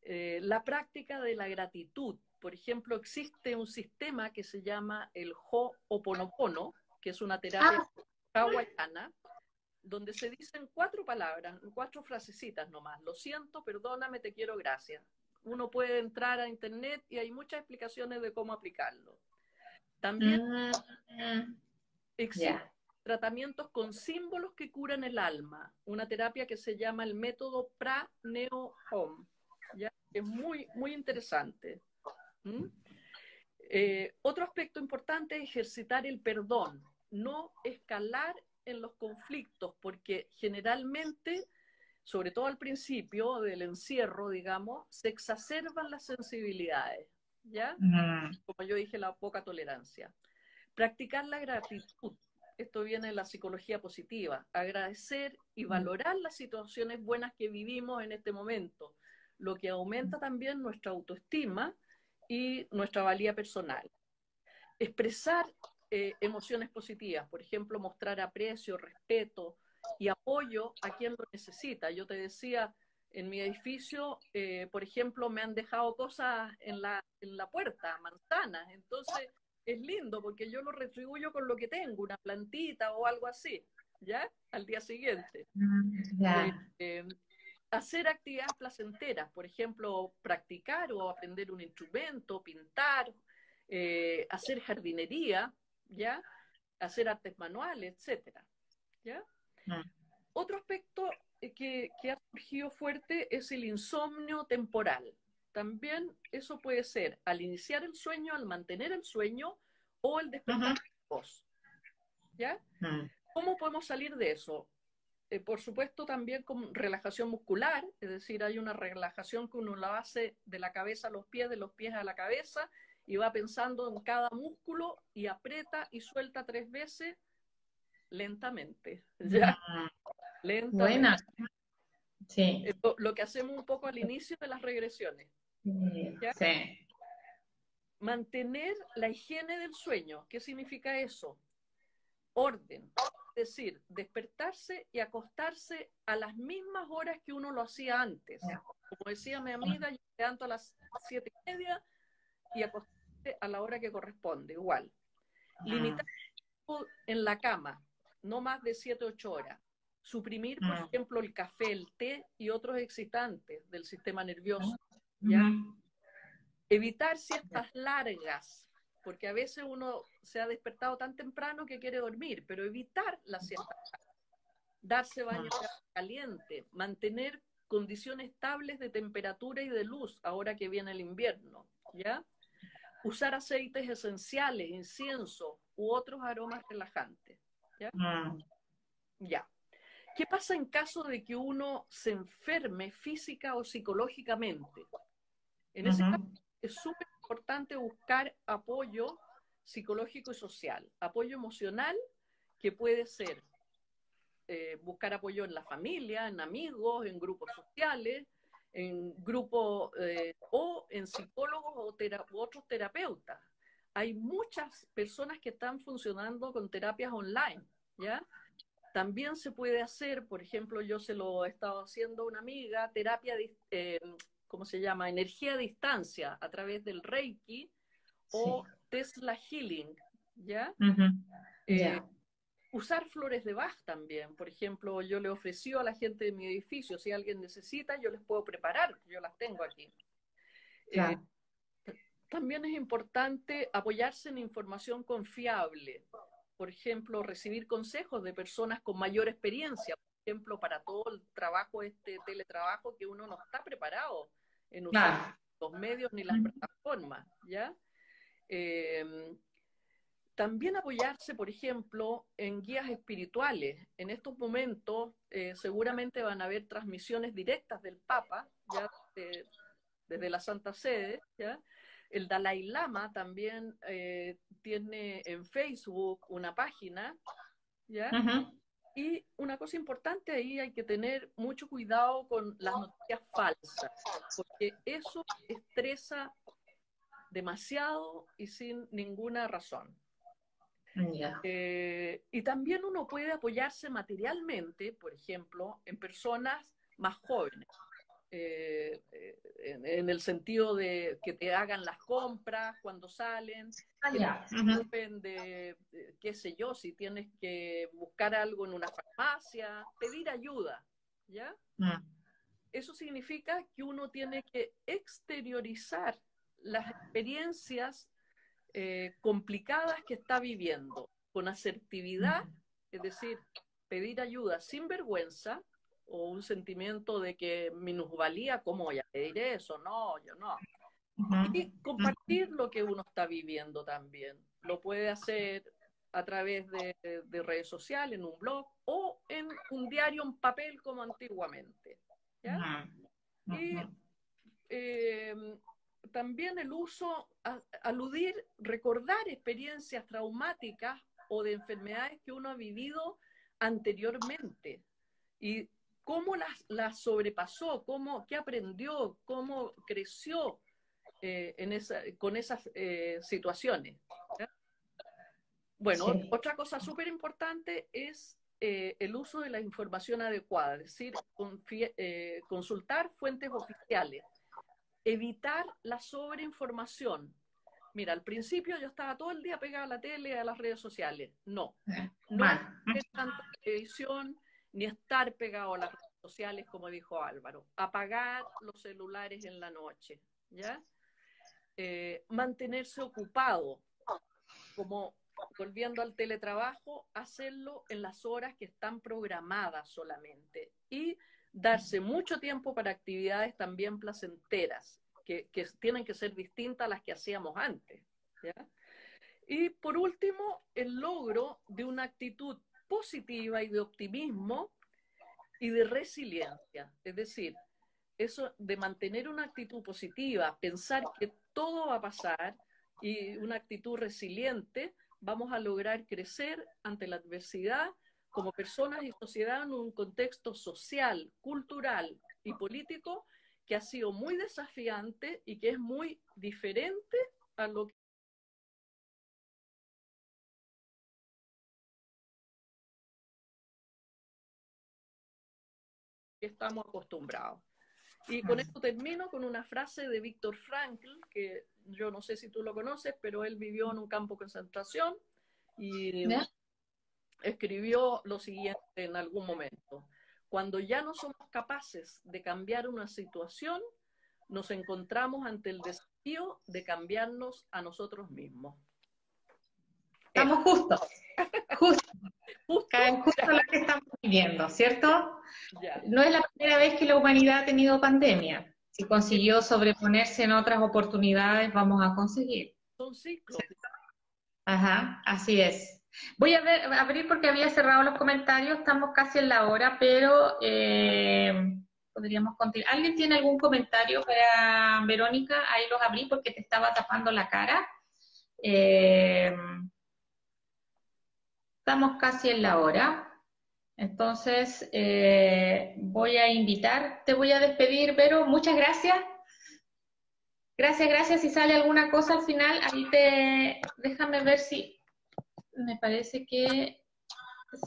Eh, la práctica de la gratitud, por ejemplo, existe un sistema que se llama el Ho'oponopono, que es una terapia ah. hawaiana, donde se dicen cuatro palabras, cuatro frasecitas nomás. Lo siento, perdóname, te quiero, gracias. Uno puede entrar a internet y hay muchas explicaciones de cómo aplicarlo. También mm. existen tratamientos con símbolos que curan el alma, una terapia que se llama el método Pra-Neo-Hom. Es muy, muy interesante. ¿Mm? Eh, otro aspecto importante es ejercitar el perdón, no escalar en los conflictos, porque generalmente, sobre todo al principio del encierro, digamos, se exacerban las sensibilidades, ¿ya? Como yo dije, la poca tolerancia. Practicar la gratitud, esto viene de la psicología positiva, agradecer y valorar las situaciones buenas que vivimos en este momento, lo que aumenta también nuestra autoestima y nuestra valía personal. Expresar eh, emociones positivas, por ejemplo, mostrar aprecio, respeto y apoyo a quien lo necesita. Yo te decía, en mi edificio, eh, por ejemplo, me han dejado cosas en la, en la puerta, manzanas, entonces es lindo porque yo lo retribuyo con lo que tengo, una plantita o algo así, ¿ya? Al día siguiente. Mm, eh, hacer actividades placenteras, por ejemplo, practicar o aprender un instrumento, pintar, eh, hacer jardinería, ¿ya? Hacer artes manuales, etcétera, ¿ya? Mm. Otro aspecto eh, que, que, ha surgido fuerte es el insomnio temporal. También eso puede ser al iniciar el sueño, al mantener el sueño o el despertar de voz. ¿Ya? Mm. ¿Cómo podemos salir de eso? Eh, por supuesto, también con relajación muscular, es decir, hay una relajación que uno la hace de la cabeza a los pies, de los pies a la cabeza, y va pensando en cada músculo y aprieta y suelta tres veces lentamente. *laughs* ¿ya? Lentamente. Buena. Sí. lo que hacemos un poco al inicio de las regresiones. Sí. Mantener la higiene del sueño. ¿Qué significa eso? Orden, decir, despertarse y acostarse a las mismas horas que uno lo hacía antes. Como decía mi amiga, yo me levanto a las siete y media y acostarse a la hora que corresponde, igual. Limitar en la cama, no más de siete, ocho horas. Suprimir, por ejemplo, el café, el té y otros excitantes del sistema nervioso. ¿ya? Evitar siestas largas, porque a veces uno se ha despertado tan temprano que quiere dormir, pero evitar la siesta, darse baño caliente, mantener condiciones estables de temperatura y de luz ahora que viene el invierno, ¿ya? Usar aceites esenciales, incienso u otros aromas relajantes, ¿ya? Mm. Ya. ¿Qué pasa en caso de que uno se enferme física o psicológicamente? En ese caso es súper importante buscar apoyo psicológico y social, apoyo emocional que puede ser eh, buscar apoyo en la familia, en amigos, en grupos sociales, en grupos eh, o en psicólogos o otros terapeutas. Hay muchas personas que están funcionando con terapias online, ¿ya? También se puede hacer, por ejemplo, yo se lo he estado haciendo a una amiga, terapia, eh, ¿cómo se llama? Energía a distancia a través del Reiki o Tesla Healing, ¿ya? Eh, usar flores de Bach también. Por ejemplo, yo le ofrecí a la gente de mi edificio, si alguien necesita, yo les puedo preparar, yo las tengo aquí. Eh, también es importante apoyarse en información confiable. Por ejemplo, recibir consejos de personas con mayor experiencia. Ejemplo, para todo el trabajo, este teletrabajo, que uno no está preparado en usar los medios ni las plataformas, ¿ya? Em, también apoyarse, por ejemplo, en guías espirituales. En estos momentos eh, seguramente van a haber transmisiones directas del Papa, ya desde la Santa Sede. ¿ya? El Dalai Lama también eh, tiene en Facebook una página. ¿ya? Y una cosa importante ahí hay que tener mucho cuidado con las noticias falsas, porque eso estresa demasiado y sin ninguna razón. Eh, y también uno puede apoyarse materialmente, por ejemplo, en personas más jóvenes, eh, eh, en, el sentido de que te hagan las compras cuando salen, ah, que de, qué sé yo, si tienes que buscar algo en una farmacia, pedir ayuda, ¿ya? Mm. Eso significa que uno tiene que exteriorizar las experiencias eh, complicadas que está viviendo con asertividad, es decir, pedir ayuda sin vergüenza o un sentimiento de que minusvalía, ¿cómo ya pediré eso? No, yo no. Y compartir lo que uno está viviendo también. Lo puede hacer a través de, redes sociales, en un blog o en un diario en papel como antiguamente. Y eh, también el uso, aludir, recordar experiencias traumáticas o de enfermedades que uno ha vivido anteriormente y cómo las, las sobrepasó, cómo, qué aprendió, cómo creció eh, en esa, con esas eh, situaciones. Bueno, otra cosa súper importante es eh, el uso de la información adecuada, es decir, consultar fuentes oficiales evitar la sobreinformación. Mira, al principio yo estaba todo el día pegada a la tele, a las redes sociales. No, eh, no tanta televisión ni estar pegado a las redes sociales, como dijo Álvaro. Apagar los celulares en la noche, ¿ya? Eh, mantenerse ocupado, como volviendo al teletrabajo, hacerlo en las horas que están programadas solamente. Y darse mucho tiempo para actividades también placenteras, que, tienen que ser distintas a las que hacíamos antes. Y por último, el logro de una actitud positiva y de optimismo y de resiliencia. Es decir, eso de mantener una actitud positiva, pensar que todo va a pasar y una actitud resiliente, vamos a lograr crecer ante la adversidad como personas y sociedad en un contexto social, cultural y político que ha sido muy desafiante y que es muy diferente a lo que estamos acostumbrados. Y con esto termino con una frase de Víctor Frankl, que yo no sé si tú lo conoces, pero él vivió en un campo de concentración y escribió lo siguiente en algún momento. Cuando ya no somos capaces de cambiar una situación, nos encontramos ante el desafío de cambiarnos a nosotros mismos. Estamos justos, justo, lo que estamos viviendo, ¿cierto? No es la primera vez que la humanidad ha tenido pandemia. Si consiguió sobreponerse en otras oportunidades, vamos a conseguir. Son ciclos. Ajá, así es. Voy a ver, abrir porque había cerrado los comentarios, estamos casi en la hora, pero eh, podríamos continuar. ¿Alguien tiene algún comentario para Verónica? Ahí los abrí porque te estaba tapando la cara. Eh, estamos casi en la hora. Entonces, eh, voy a invitar, te voy a despedir, Vero, muchas gracias. Gracias, gracias. Si sale alguna cosa al final, ahí te, déjame ver si, me parece que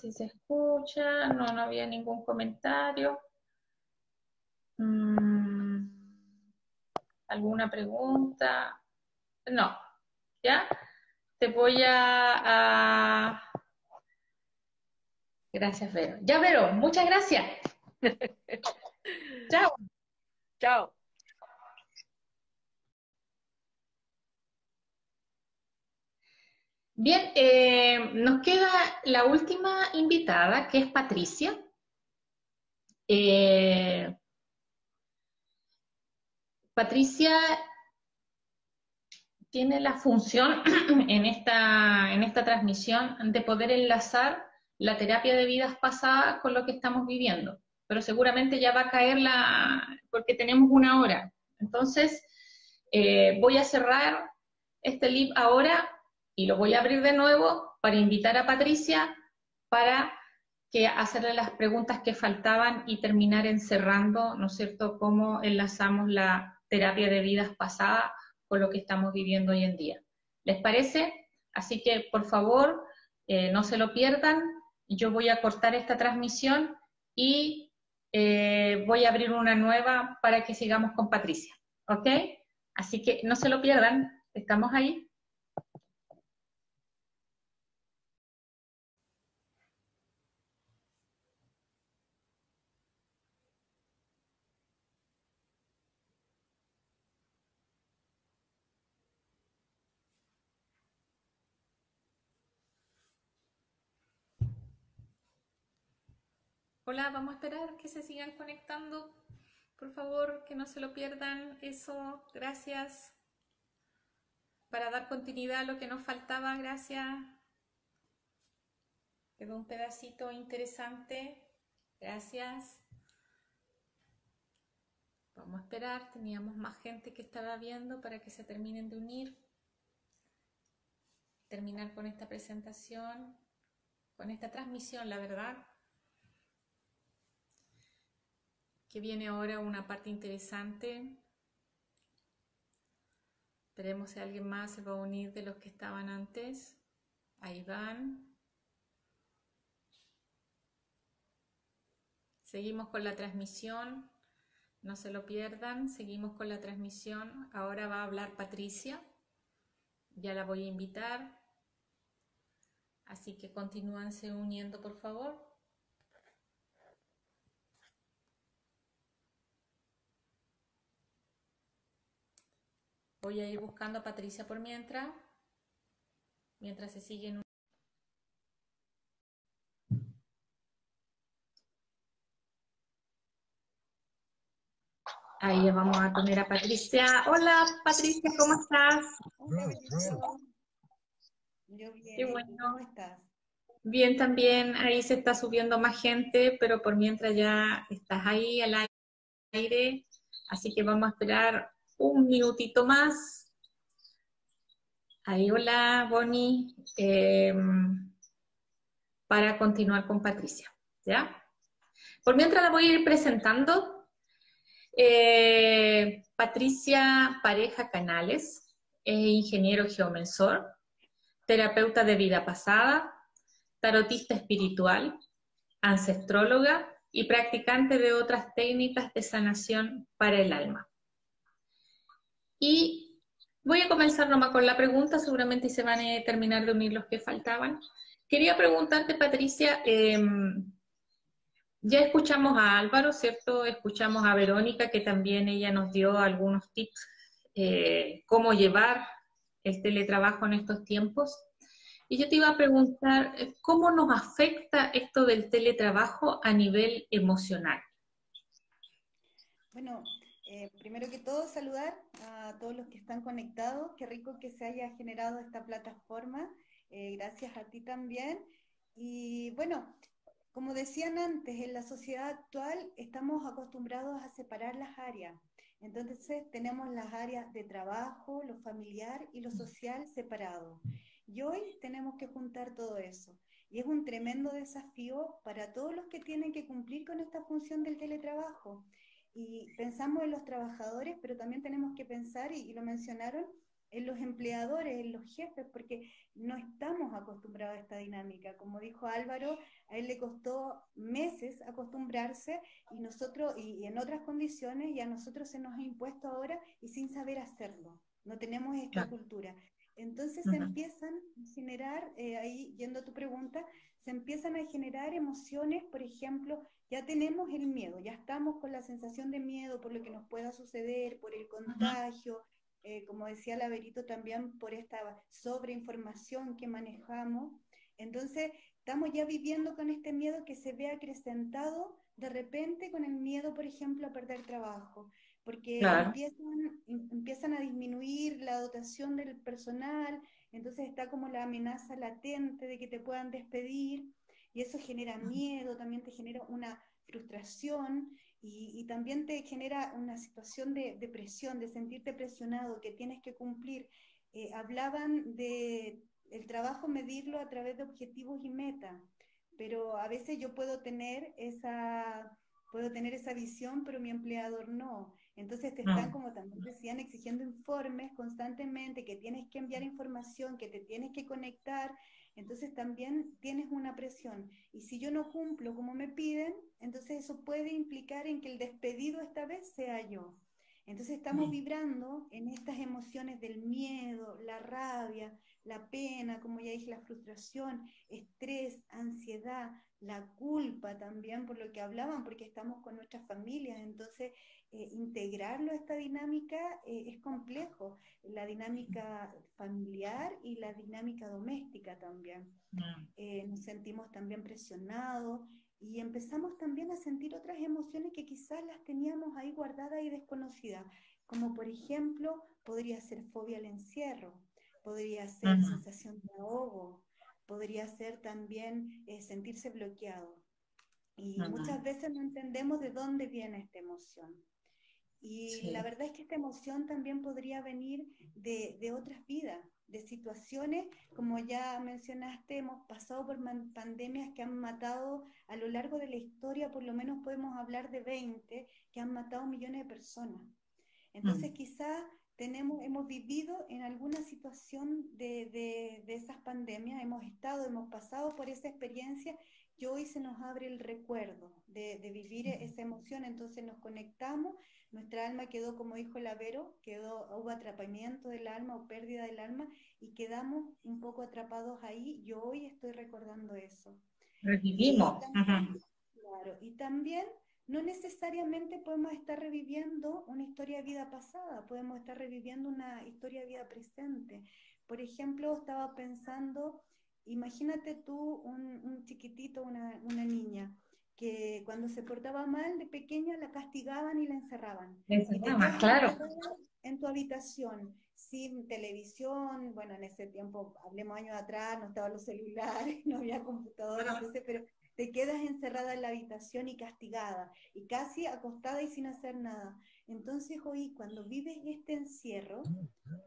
si se escucha, no, no había ningún comentario. Mm, ¿Alguna pregunta? No, ¿ya? Te voy a, Gracias, Vero. Ya, Vero, muchas gracias. *laughs* Chao. Chao. Bien, eh, nos queda la última invitada, que es Patricia. Eh, Patricia tiene la función *clears throat* en esta, en esta transmisión de poder enlazar la terapia de vidas pasadas con lo que estamos viviendo, pero seguramente ya va a caer la, porque tenemos una hora. Entonces, eh, voy a cerrar este live ahora y lo voy a abrir de nuevo para invitar a Patricia para que hacerle las preguntas que faltaban y terminar encerrando, ¿no es cierto?, cómo enlazamos la terapia de vidas pasadas con lo que estamos viviendo hoy en día. ¿Les parece? Así que, por favor, eh, no se lo pierdan. Yo voy a cortar esta transmisión y eh, voy a abrir una nueva para que sigamos con Patricia. ¿Ok? Así que no se lo pierdan. Estamos ahí. Hola, vamos a esperar que se sigan conectando. Por favor, que no se lo pierdan. Eso, gracias. Para dar continuidad a lo que nos faltaba, gracias. Quedó un pedacito interesante. Gracias. Vamos a esperar. Teníamos más gente que estaba viendo para que se terminen de unir. Terminar con esta presentación, con esta transmisión, la verdad. Que viene ahora una parte interesante. Esperemos si alguien más se va a unir de los que estaban antes. Ahí van. Seguimos con la transmisión. No se lo pierdan. Seguimos con la transmisión. Ahora va a hablar Patricia. Ya la voy a invitar. Así que continúanse uniendo, por favor. Voy a ir buscando a Patricia por mientras, mientras se siguen. Ahí vamos a poner a Patricia. Hola Patricia, ¿cómo estás? Yo bien. Qué bueno. ¿Cómo estás? Bien también, ahí se está subiendo más gente, pero por mientras ya estás ahí al aire, así que vamos a esperar un minutito más. Ahí, hola, Bonnie, em, para continuar con Patricia, ¿ya? Por mientras la voy a ir presentando. Eh, Patricia Pareja Canales es ingeniero geomensor, terapeuta de vida pasada, tarotista espiritual, ancestróloga y practicante de otras técnicas de sanación para el alma. Y voy a comenzar nomás con la pregunta, seguramente se van a terminar de unir los que faltaban. Quería preguntarte, Patricia, em, ya escuchamos a Álvaro, ¿cierto? Escuchamos a Verónica, que también ella nos dio algunos tips, eh, cómo llevar el teletrabajo en estos tiempos. Y yo te iba a preguntar, ¿cómo nos afecta esto del teletrabajo a nivel emocional? Bueno, Eh, primero que todo, saludar a todos los que están conectados. Qué rico que se haya generado esta plataforma. Eh, gracias a ti también. Y bueno, como decían antes, en la sociedad actual estamos acostumbrados a separar las áreas. Entonces tenemos las áreas de trabajo, lo familiar y lo social separados. Y hoy tenemos que juntar todo eso. Y es un tremendo desafío para todos los que tienen que cumplir con esta función del teletrabajo. Y pensamos en los trabajadores, pero también tenemos que pensar, y, lo mencionaron, en los empleadores, en los jefes, porque no estamos acostumbrados a esta dinámica. Como dijo Álvaro, a él le costó meses acostumbrarse y nosotros, y, en otras condiciones, y a nosotros se nos ha impuesto ahora y sin saber hacerlo. No tenemos esta cultura. Entonces se empiezan a generar, eh, ahí yendo a tu pregunta, se empiezan a generar emociones, por ejemplo, ya tenemos el miedo, ya estamos con la sensación de miedo por lo que nos pueda suceder, por el contagio, eh, como decía Laverito también, por esta sobreinformación que manejamos. Entonces, estamos ya viviendo con este miedo que se ve acrecentado de repente con el miedo, por ejemplo, a perder trabajo, porque empiezan, em, empiezan a disminuir la dotación del personal, entonces está como la amenaza latente de que te puedan despedir, y eso genera miedo, también te genera una frustración, y, también te genera una situación de, depresión, de sentirte presionado, que tienes que cumplir. Eh, hablaban de el trabajo medirlo a través de objetivos y metas, pero a veces yo puedo tener esa puedo tener esa visión, pero mi empleador no. Entonces te están, como también decían, exigiendo informes constantemente, que tienes que enviar información, que te tienes que conectar, entonces también tienes una presión. Y si yo no cumplo como me piden, entonces eso puede implicar en que el despedido esta vez sea yo. Entonces estamos mm. vibrando en estas emociones del miedo, la rabia, la pena, como ya dije, la frustración, estrés, ansiedad, la culpa también por lo que hablaban, porque estamos con nuestras familias. Entonces, eh, integrarlo a esta dinámica eh, es complejo, la dinámica familiar y la dinámica doméstica también. Mm. Eh, nos sentimos también presionados y empezamos también a sentir otras emociones que quizás las teníamos ahí guardadas y desconocidas, como por ejemplo podría ser fobia al encierro, podría ser sensación de ahogo, podría ser también sentirse bloqueado. Y muchas veces no entendemos de dónde viene esta emoción. Y la verdad es que esta emoción también podría venir de, de, otras vidas, de situaciones, como ya mencionaste, hemos pasado por pandemias que han matado a lo largo de la historia, por lo menos podemos hablar de 20, que han matado millones de personas. Entonces mm. quizás tenemos, hemos vivido en alguna situación de, de, de esas pandemias, hemos estado, hemos pasado por esa experiencia y hoy se nos abre el recuerdo de, de vivir esa emoción, entonces nos conectamos nuestra alma quedó, como dijo el Avero, quedó, hubo atrapamiento del alma o pérdida del alma y quedamos un poco atrapados ahí. Yo hoy estoy recordando eso. Revivimos. claro, y también no necesariamente podemos estar reviviendo una historia de vida pasada, podemos estar reviviendo una historia de vida presente. Por ejemplo, estaba pensando, imagínate tú un, chiquitito, una, una niña que cuando se portaba mal de pequeña la castigaban y la encerraban. encerraban, claro. En tu habitación, sin televisión, bueno, en ese tiempo, hablemos años atrás, no estaban los celulares, *laughs* no había computadoras, pero te quedas encerrada en la habitación y castigada, y casi acostada y sin hacer nada. Entonces hoy, cuando vives este encierro,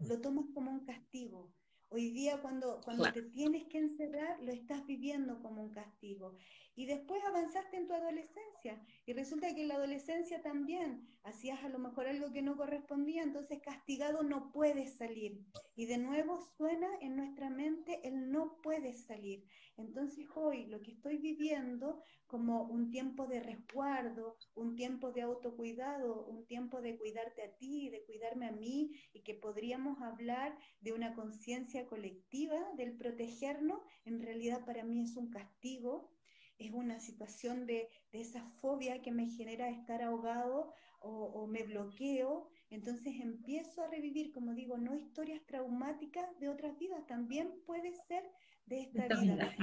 lo tomas como un castigo. Hoy día cuando, cuando te tienes que encerrar, lo estás viviendo como un castigo. Y después avanzaste en tu adolescencia y resulta que en la adolescencia también hacías a lo mejor algo que no correspondía, entonces castigado no puedes salir. Y de nuevo suena en nuestra mente el no puedes salir. Entonces hoy lo que estoy viviendo como un tiempo de resguardo, un tiempo de autocuidado, un tiempo de cuidarte a ti, de cuidarme a mí y que podríamos hablar de una conciencia colectiva del protegernos, en realidad para mí es un castigo es una situación de, esa fobia que me genera estar ahogado o, me bloqueo, entonces empiezo a revivir, como digo, no historias traumáticas de otras vidas, también puede ser de esta, vida.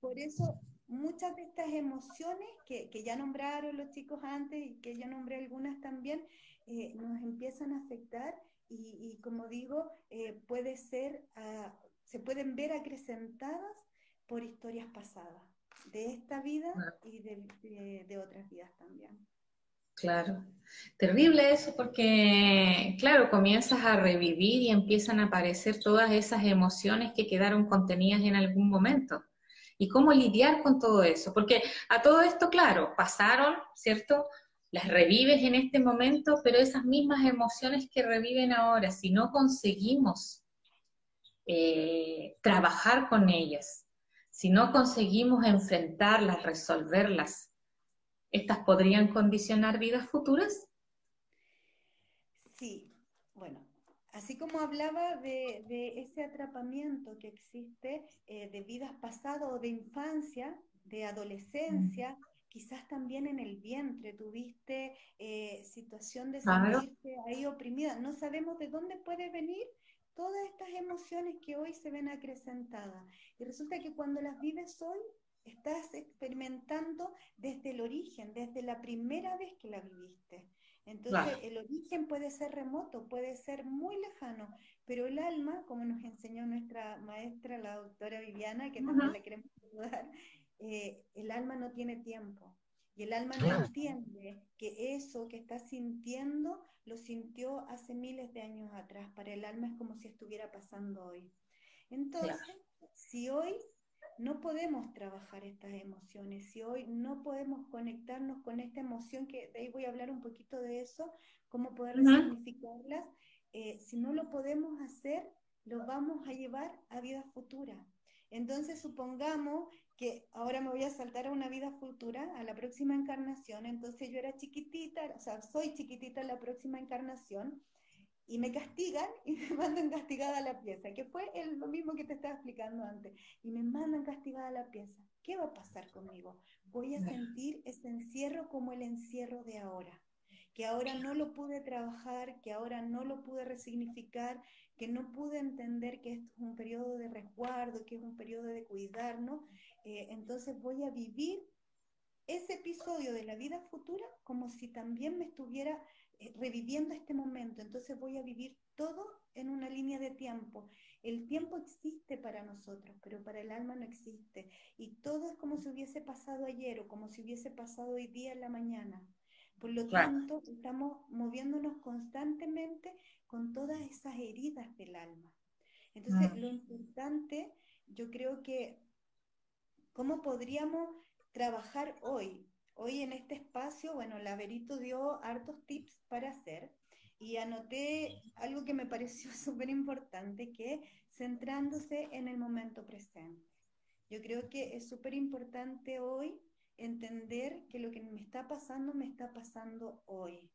Por eso muchas de estas emociones que, ya nombraron los chicos antes y que yo nombré algunas también, eh, nos empiezan a afectar y, como digo, eh, puede ser, ah, se pueden ver acrecentadas por historias pasadas, de esta vida y de otras vidas también. Claro, terrible eso porque, claro, comienzas a revivir y empiezan a aparecer todas esas emociones que quedaron contenidas en algún momento. ¿Y cómo lidiar con todo eso? Porque a todo esto, claro, pasaron, ¿cierto? Las revives en este momento, pero esas mismas emociones que reviven ahora, si no conseguimos eh, trabajar con ellas, si no conseguimos enfrentarlas, resolverlas, ¿Estas podrían condicionar vidas futuras? Sí, bueno, así como hablaba de, ese atrapamiento que existe eh, de vidas pasadas o de infancia, de adolescencia, quizás también en el vientre tuviste eh, situación de sentirte ahí oprimida. No sabemos de dónde puede venir todas estas emociones que hoy se ven acrecentadas. Y resulta que cuando las vives hoy, estás experimentando desde el origen, desde la primera vez que la viviste. Entonces, el origen puede ser remoto, puede ser muy lejano, pero el alma, como nos enseñó nuestra maestra, la doctora Viviana, que también le queremos saludar, eh, el alma no tiene tiempo. Y el alma no entiende que eso que está sintiendo lo sintió hace miles de años atrás. Para el alma es como si estuviera pasando hoy. Entonces, si hoy no podemos trabajar estas emociones, si hoy no podemos conectarnos con esta emoción, que de ahí voy a hablar un poquito de eso, cómo poder significarlas, eh, si no lo podemos hacer, lo vamos a llevar a vida futura. Entonces supongamos que ahora me voy a saltar a una vida futura, a la próxima encarnación, entonces yo era chiquitita, o sea, soy chiquitita en la próxima encarnación, y me castigan *laughs* y me mandan castigada a la pieza, que fue lo mismo que te estaba explicando antes, y me mandan castigada a la pieza. ¿Qué va a pasar conmigo? Voy a sentir ese encierro como el encierro de ahora, que ahora no lo pude trabajar, que ahora no lo pude resignificar, que no pude entender que esto es un periodo de resguardo, que es un periodo de cuidarnos, eh, entonces voy a vivir ese episodio de la vida futura como si también me estuviera eh, reviviendo este momento, entonces voy a vivir todo en una línea de tiempo. El tiempo existe para nosotros, pero para el alma no existe. Y todo es como si hubiese pasado ayer o como si hubiese pasado hoy día en la mañana. Por lo tanto, estamos moviéndonos constantemente con todas esas heridas del alma. Entonces, mm. lo importante, yo creo que, ¿cómo podríamos trabajar hoy? Hoy en este espacio, bueno, la Verito dio hartos tips para hacer y anoté algo que me *laughs* pareció súper importante, que centrándose en el momento presente. Yo creo que es súper importante hoy entender que lo que me está pasando me está pasando hoy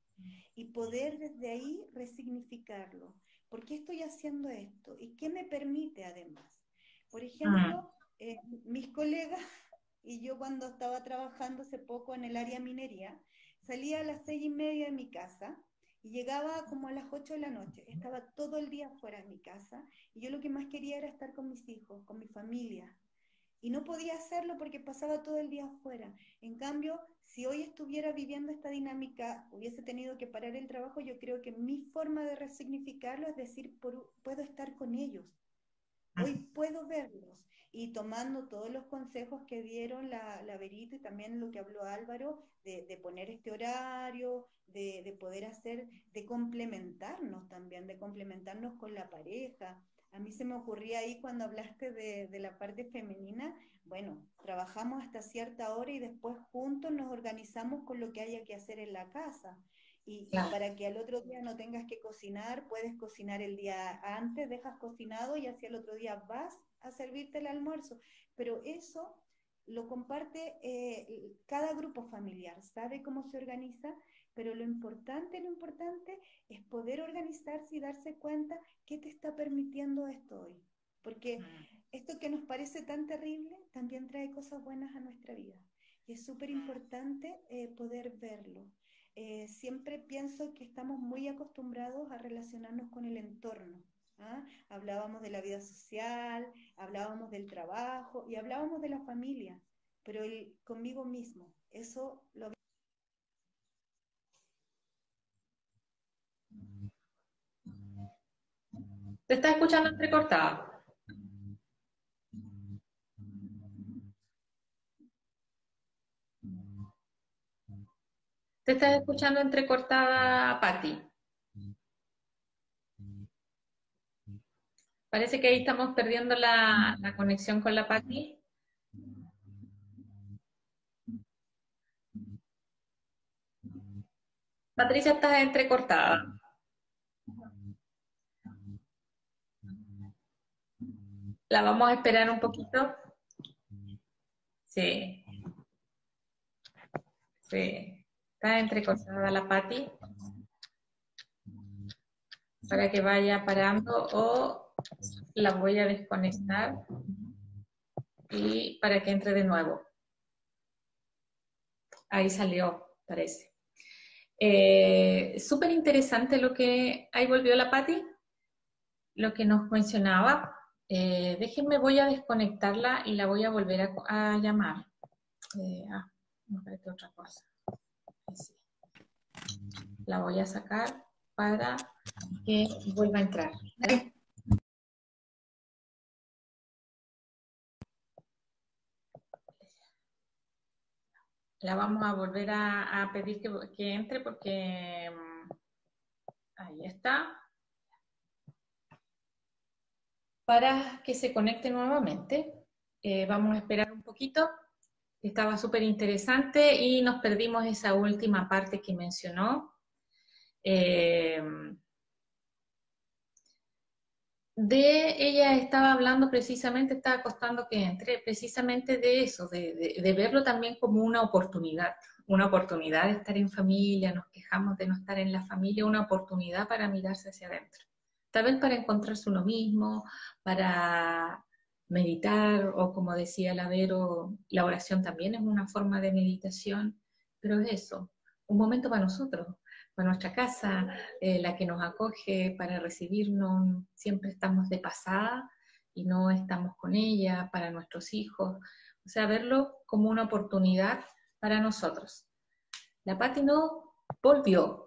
y poder desde ahí resignificarlo. ¿Por qué estoy haciendo esto? ¿Y qué me permite además? Por ejemplo, eh, mis colegas *laughs* y yo cuando estaba trabajando hace poco en el área minería, salía a las seis y media de mi casa y llegaba como a las ocho de la noche. Estaba todo el día fuera de mi casa y yo lo que más quería era estar con mis hijos, con mi familia. Y no podía hacerlo porque pasaba todo el día afuera. En cambio, si hoy estuviera viviendo esta dinámica, hubiese tenido que parar el trabajo, yo creo que mi forma de resignificarlo es decir, puedo estar con ellos. Hoy puedo verlos y tomando todos los consejos que dieron la, la Verito y también lo que habló Álvaro, de, poner este horario, de, poder hacer, de complementarnos también, de complementarnos con la pareja. A mí se me ocurría ahí cuando hablaste de, la parte femenina, bueno, trabajamos hasta cierta hora y después juntos nos organizamos con lo que haya que hacer en la casa. Y, para que al otro día no tengas que cocinar, puedes cocinar el día antes, dejas cocinado y así al otro día vas a servirte el almuerzo. Pero eso lo comparte eh, cada grupo familiar, sabe cómo se organiza, pero lo importante, lo importante es poder organizarse y darse cuenta qué te está permitiendo esto hoy. Porque mm. esto que nos parece tan terrible también trae cosas buenas a nuestra vida. Y es súper importante eh, poder verlo. Eh, siempre pienso que estamos muy acostumbrados a relacionarnos con el entorno. ¿ah? Hablábamos de la vida social, hablábamos del trabajo y hablábamos de la familia, pero el conmigo mismo. Eso lo Te estás escuchando entrecortada. Te estás escuchando entrecortada, Patti. Parece que ahí estamos perdiendo la, conexión con la Patti. Patricia, estás entrecortada. La vamos a esperar un poquito. Sí. Sí. Está entrecortada la Patti. Para que vaya parando o la voy a desconectar y para que entre de nuevo. Ahí salió, parece. Eh, Súper interesante lo que... Ahí volvió la Patti, lo que nos mencionaba. Eh, déjenme, voy a desconectarla y la voy a volver a, llamar. Eh, ah, no, otra cosa. La voy a sacar para que vuelva a entrar. La vamos a volver a, pedir que, entre porque mm, ahí está. Para que se conecte nuevamente, eh, vamos a esperar un poquito. Estaba súper interesante y nos perdimos esa última parte que mencionó. Eh, de ella estaba hablando precisamente, estaba costando que entre, precisamente de eso, de, verlo también como una oportunidad, una oportunidad de estar en familia, nos quejamos de no estar en la familia, una oportunidad para mirarse hacia adentro. Vez para encontrarse uno mismo, para meditar, o como decía Lavero, la oración también es una forma de meditación, pero es eso, un momento para nosotros, para nuestra casa, eh, la que nos acoge para recibirnos, siempre estamos de pasada y no estamos con ella, para nuestros hijos. O sea, verlo como una oportunidad para nosotros. La Pati no volvió.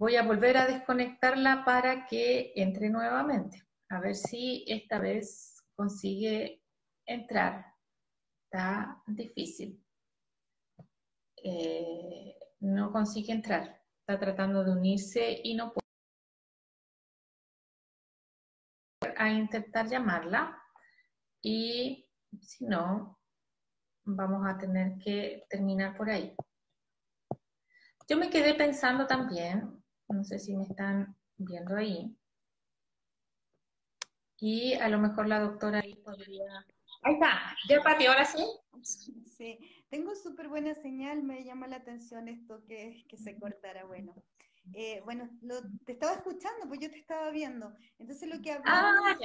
Voy a volver a desconectarla para que entre nuevamente. A ver si esta vez consigue entrar. Está difícil. Eh, no consigue entrar tratando de unirse y no puede a intentar llamarla y si no, vamos a tener que terminar por ahí. Yo me quedé pensando también, no sé si me están viendo ahí, y a lo mejor la doctora ahí podría... Ahí está, ya Pati, ahora sí. Sí, tengo súper buena señal, me llama la atención esto que, que se cortara. Bueno, eh, bueno, te estaba escuchando, pues yo te estaba viendo. Entonces lo que hablamos, ah,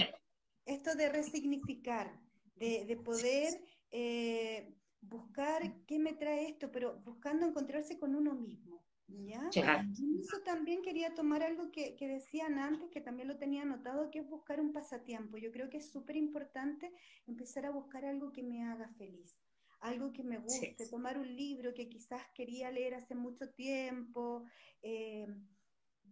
esto de resignificar, de, poder eh, buscar qué me trae esto, pero buscando encontrarse con uno mismo. ¿Ya? Eso también quería tomar algo que, que, decían antes, que también lo tenía anotado, que es buscar un pasatiempo. Yo creo que es súper importante empezar a buscar algo que me haga feliz algo que me guste, tomar un libro que quizás quería leer hace mucho tiempo, eh,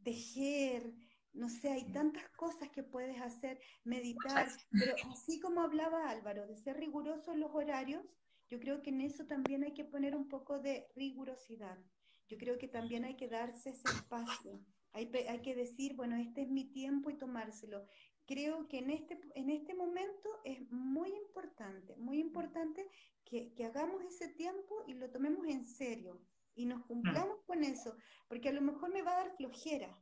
tejer, no sé, hay tantas cosas que puedes hacer, meditar, pero así como hablaba Álvaro, de ser riguroso en los horarios, yo creo que en eso también hay que poner un poco de rigurosidad. Yo creo que también hay que darse ese espacio. Hay, hay que decir, bueno, este es mi tiempo y tomárselo creo que en este, en este momento es muy importante, muy importante que, que, hagamos ese tiempo y lo tomemos en serio y nos cumplamos mm. con eso, porque a lo mejor me va a dar flojera.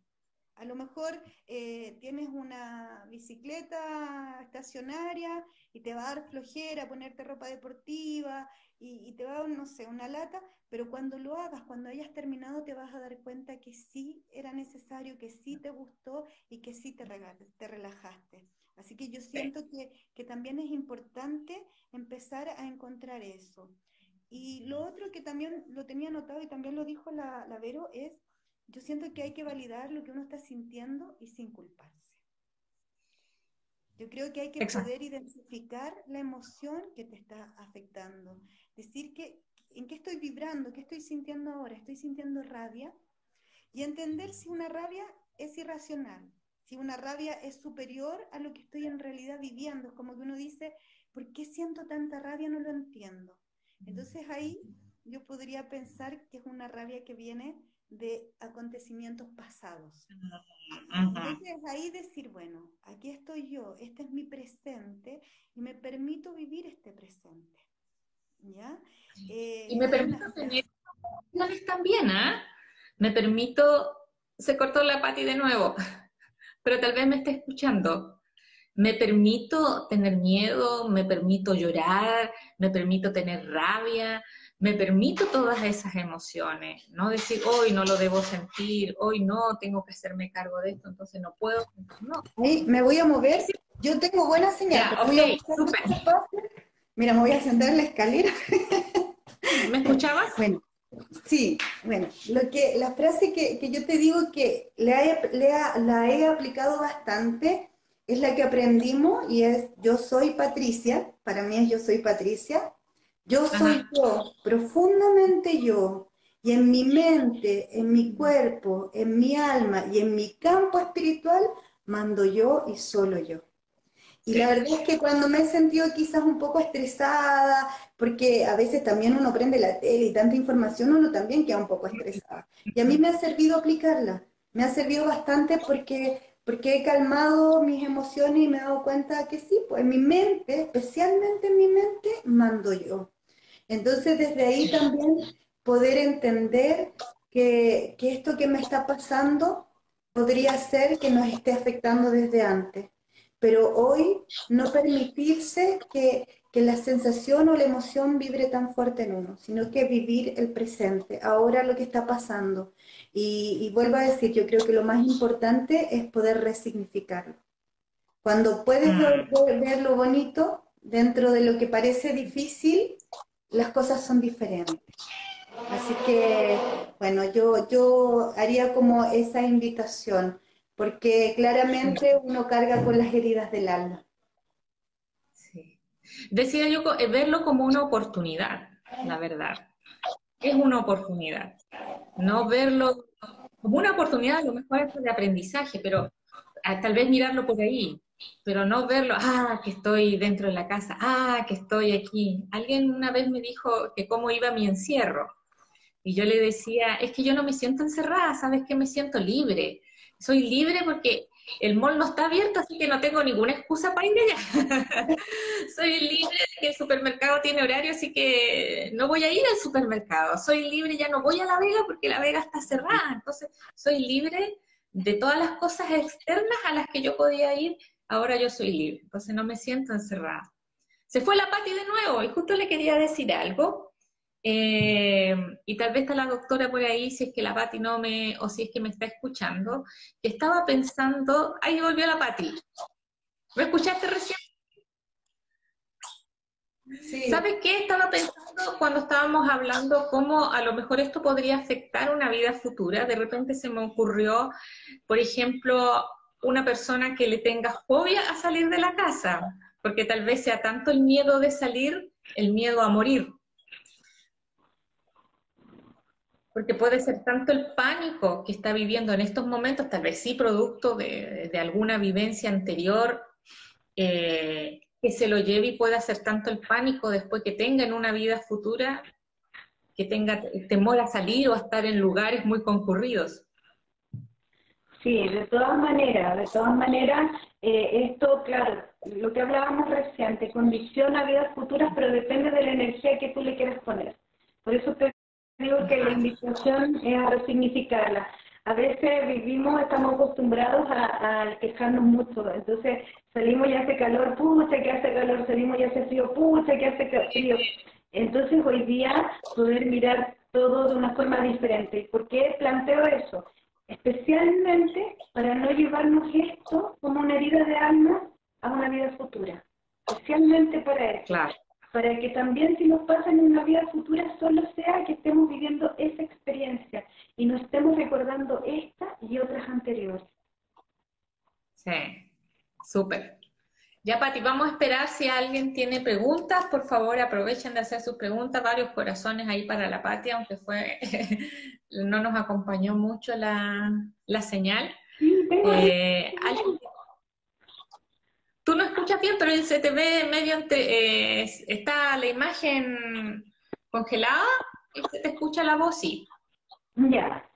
A lo mejor eh, tienes una bicicleta estacionaria y te va a dar flojera ponerte ropa deportiva y, y, te va a dar, no sé, una lata, pero cuando lo hagas, cuando hayas terminado, te vas a dar cuenta que sí era necesario, que sí te gustó y que sí te, te relajaste. Así que yo siento que, que también es importante empezar a encontrar eso. Y lo otro que también lo tenía notado y también lo dijo la, la Vero es, yo siento que hay que validar lo que uno está sintiendo y sin culparse. Yo creo que hay que poder identificar la emoción que te está afectando. Decir que, en qué estoy vibrando, qué estoy sintiendo ahora. Estoy sintiendo rabia. Y entender si una rabia es irracional, si una rabia es superior a lo que estoy en realidad viviendo. Es como que uno dice, ¿por qué siento tanta rabia? No lo entiendo. Entonces ahí yo podría pensar que es una rabia que viene de acontecimientos pasados. Entonces ahí decir, bueno, aquí estoy yo, este es mi presente y me permito vivir este presente. ¿Ya? Eh, y me permito tener también, ¿ah? Me permito, se cortó la pati de nuevo, *laughs* pero tal vez me esté escuchando. Me permito tener miedo, me permito llorar, me permito tener rabia, me permito todas esas emociones, no decir, hoy no lo debo sentir, hoy no, tengo que hacerme cargo de esto, entonces no puedo, no. me voy a mover, yo tengo buena señal. Mira, me voy a sentar en la escalera. ¿Me escuchabas? *laughs* Bueno, sí, bueno, lo que, la frase que, yo te digo que le la he aplicado bastante es la que aprendimos y es yo soy Patricia, para mí es yo soy Patricia, yo soy yo, profundamente yo, y en mi mente, en mi cuerpo, en mi alma y en mi campo espiritual, mando yo y solo yo. Y la verdad es que cuando me he sentido quizás un poco estresada, porque a veces también uno prende la tele y tanta información, uno también queda un poco estresada. Y a mí me ha servido aplicarla, me ha servido bastante porque porque he calmado mis emociones y me he dado cuenta que sí, pues en mi mente, especialmente en mi mente, mando yo. Entonces desde ahí también poder entender que, que esto que me está pasando podría ser que nos esté afectando desde antes, pero hoy no permitirse que que la sensación o la emoción vibre tan fuerte en uno, sino que vivir el presente, ahora lo que está pasando. Y, vuelvo a decir, yo creo que lo más importante es poder resignificarlo. Cuando puedes mm. ver, lo bonito dentro de lo que parece difícil, las cosas son diferentes. Así que, bueno, yo, yo haría como esa invitación, porque claramente uno carga con las heridas del alma. Decía yo eh, verlo como una oportunidad, la verdad. Es una oportunidad. No verlo como una oportunidad, a lo mejor es de aprendizaje, pero ah, tal vez mirarlo por ahí, pero no verlo, ah, que estoy dentro de la casa, ah, que estoy aquí. Alguien una vez me dijo que cómo iba mi encierro. Y yo le decía, es que yo no me siento encerrada, ¿sabes que Me siento libre. Soy libre porque el mall no está abierto, así que no tengo ninguna excusa para ir allá. *laughs* Soy libre de que el supermercado tiene horario, así que no voy a ir al supermercado. Soy libre, ya no voy a La Vega porque La Vega está cerrada. Entonces, soy libre de todas las cosas externas a las que yo podía ir, ahora yo soy libre. Entonces, no me siento encerrada. Se fue la Pati de nuevo y justo le quería decir algo. Eh, y tal vez está la doctora por ahí, si es que la Pati no me, o si es que me está escuchando, que estaba pensando, ahí volvió la Pati. ¿Me escuchaste recién? ¿Sabes qué? Estaba pensando cuando estábamos hablando cómo a lo mejor esto podría afectar una vida futura. De repente se me ocurrió, por ejemplo, una persona que le tenga fobia a salir de la casa, porque tal vez sea tanto el miedo de salir, el miedo a morir. Porque puede ser tanto el pánico que está viviendo en estos momentos, tal vez sí producto de, alguna vivencia anterior, eh, que se lo lleve y pueda ser tanto el pánico después que tenga en una vida futura, que tenga temor a salir o a estar en lugares muy concurridos. Sí, de todas maneras, de todas maneras, eh, esto, claro, lo que hablábamos reciente, condiciona vidas futuras, pero depende de la energía que tú le quieras poner. Por eso te digo que la invitación es a resignificarla. A veces vivimos, estamos acostumbrados a, quejarnos mucho, entonces salimos y hace calor, pucha que hace calor, salimos y hace frío, pucha que hace frío. Entonces hoy día poder mirar todo de una forma diferente. ¿Por qué planteo eso? Especialmente para no llevarnos esto como una herida de alma a una vida futura. Especialmente para eso. Claro para que también si nos pasa en una vida futura solo sea que estemos viviendo esa experiencia y no estemos recordando esta y otras anteriores. Sí, súper. Ya, Pati, vamos a esperar si alguien tiene preguntas. Por favor, aprovechen de hacer sus preguntas. Varios corazones ahí para la Pati, aunque fue *laughs* no nos acompañó mucho la, señal. Eh, Tú no escuchas bien, pero se te ve medio entre... Eh, está la imagen congelada y se te escucha la voz, sí. Ya.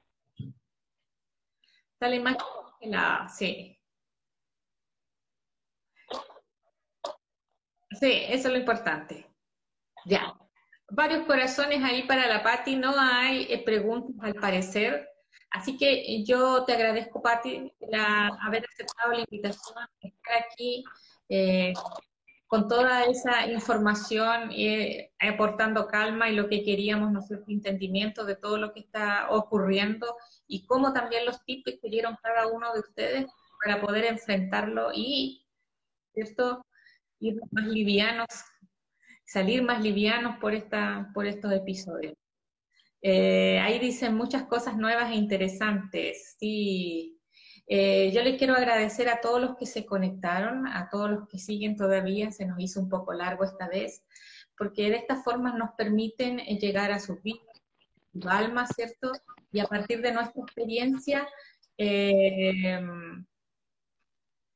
Está la imagen congelada, sí. Sí, eso es lo importante. Ya. Varios corazones ahí para la Patti. No hay eh, preguntas al parecer. Así que yo te agradezco, Patti, haber aceptado la invitación, estar aquí eh, con toda esa información eh, aportando calma y lo que queríamos, nuestro entendimiento de todo lo que está ocurriendo y cómo también los tips que dieron cada uno de ustedes para poder enfrentarlo y, ¿cierto? ir más livianos, salir más livianos por, esta, por estos episodios. Eh, ahí dicen muchas cosas nuevas e interesantes. Sí. Eh, yo les quiero agradecer a todos los que se conectaron, a todos los que siguen todavía, se nos hizo un poco largo esta vez, porque de esta forma nos permiten eh, llegar a sus vidas, su alma, ¿cierto? Y a partir de nuestra experiencia,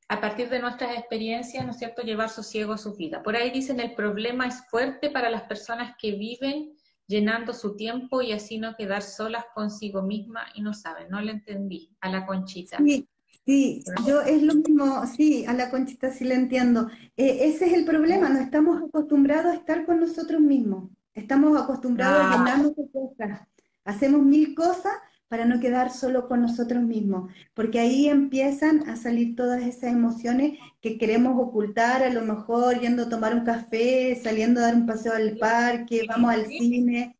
a partir de nuestras experiencias, ¿no es cierto?, llevar sosiego a su vida. Por ahí dicen, el problema es fuerte para las personas que viven llenando su tiempo y así no quedar solas consigo misma y no saben, no le entendí, a la conchita. Sí, sí, yo es lo mismo, sí, a la conchita sí le entiendo. Eh, ese es el problema, no estamos acostumbrados a estar con nosotros mismos, estamos acostumbrados a ah. llenarnos de cosas, hacemos mil cosas para no quedar solo con nosotros mismos, porque ahí empiezan a salir todas esas emociones que queremos ocultar, a lo mejor yendo a tomar un café, saliendo a dar un paseo al parque, vamos al cine,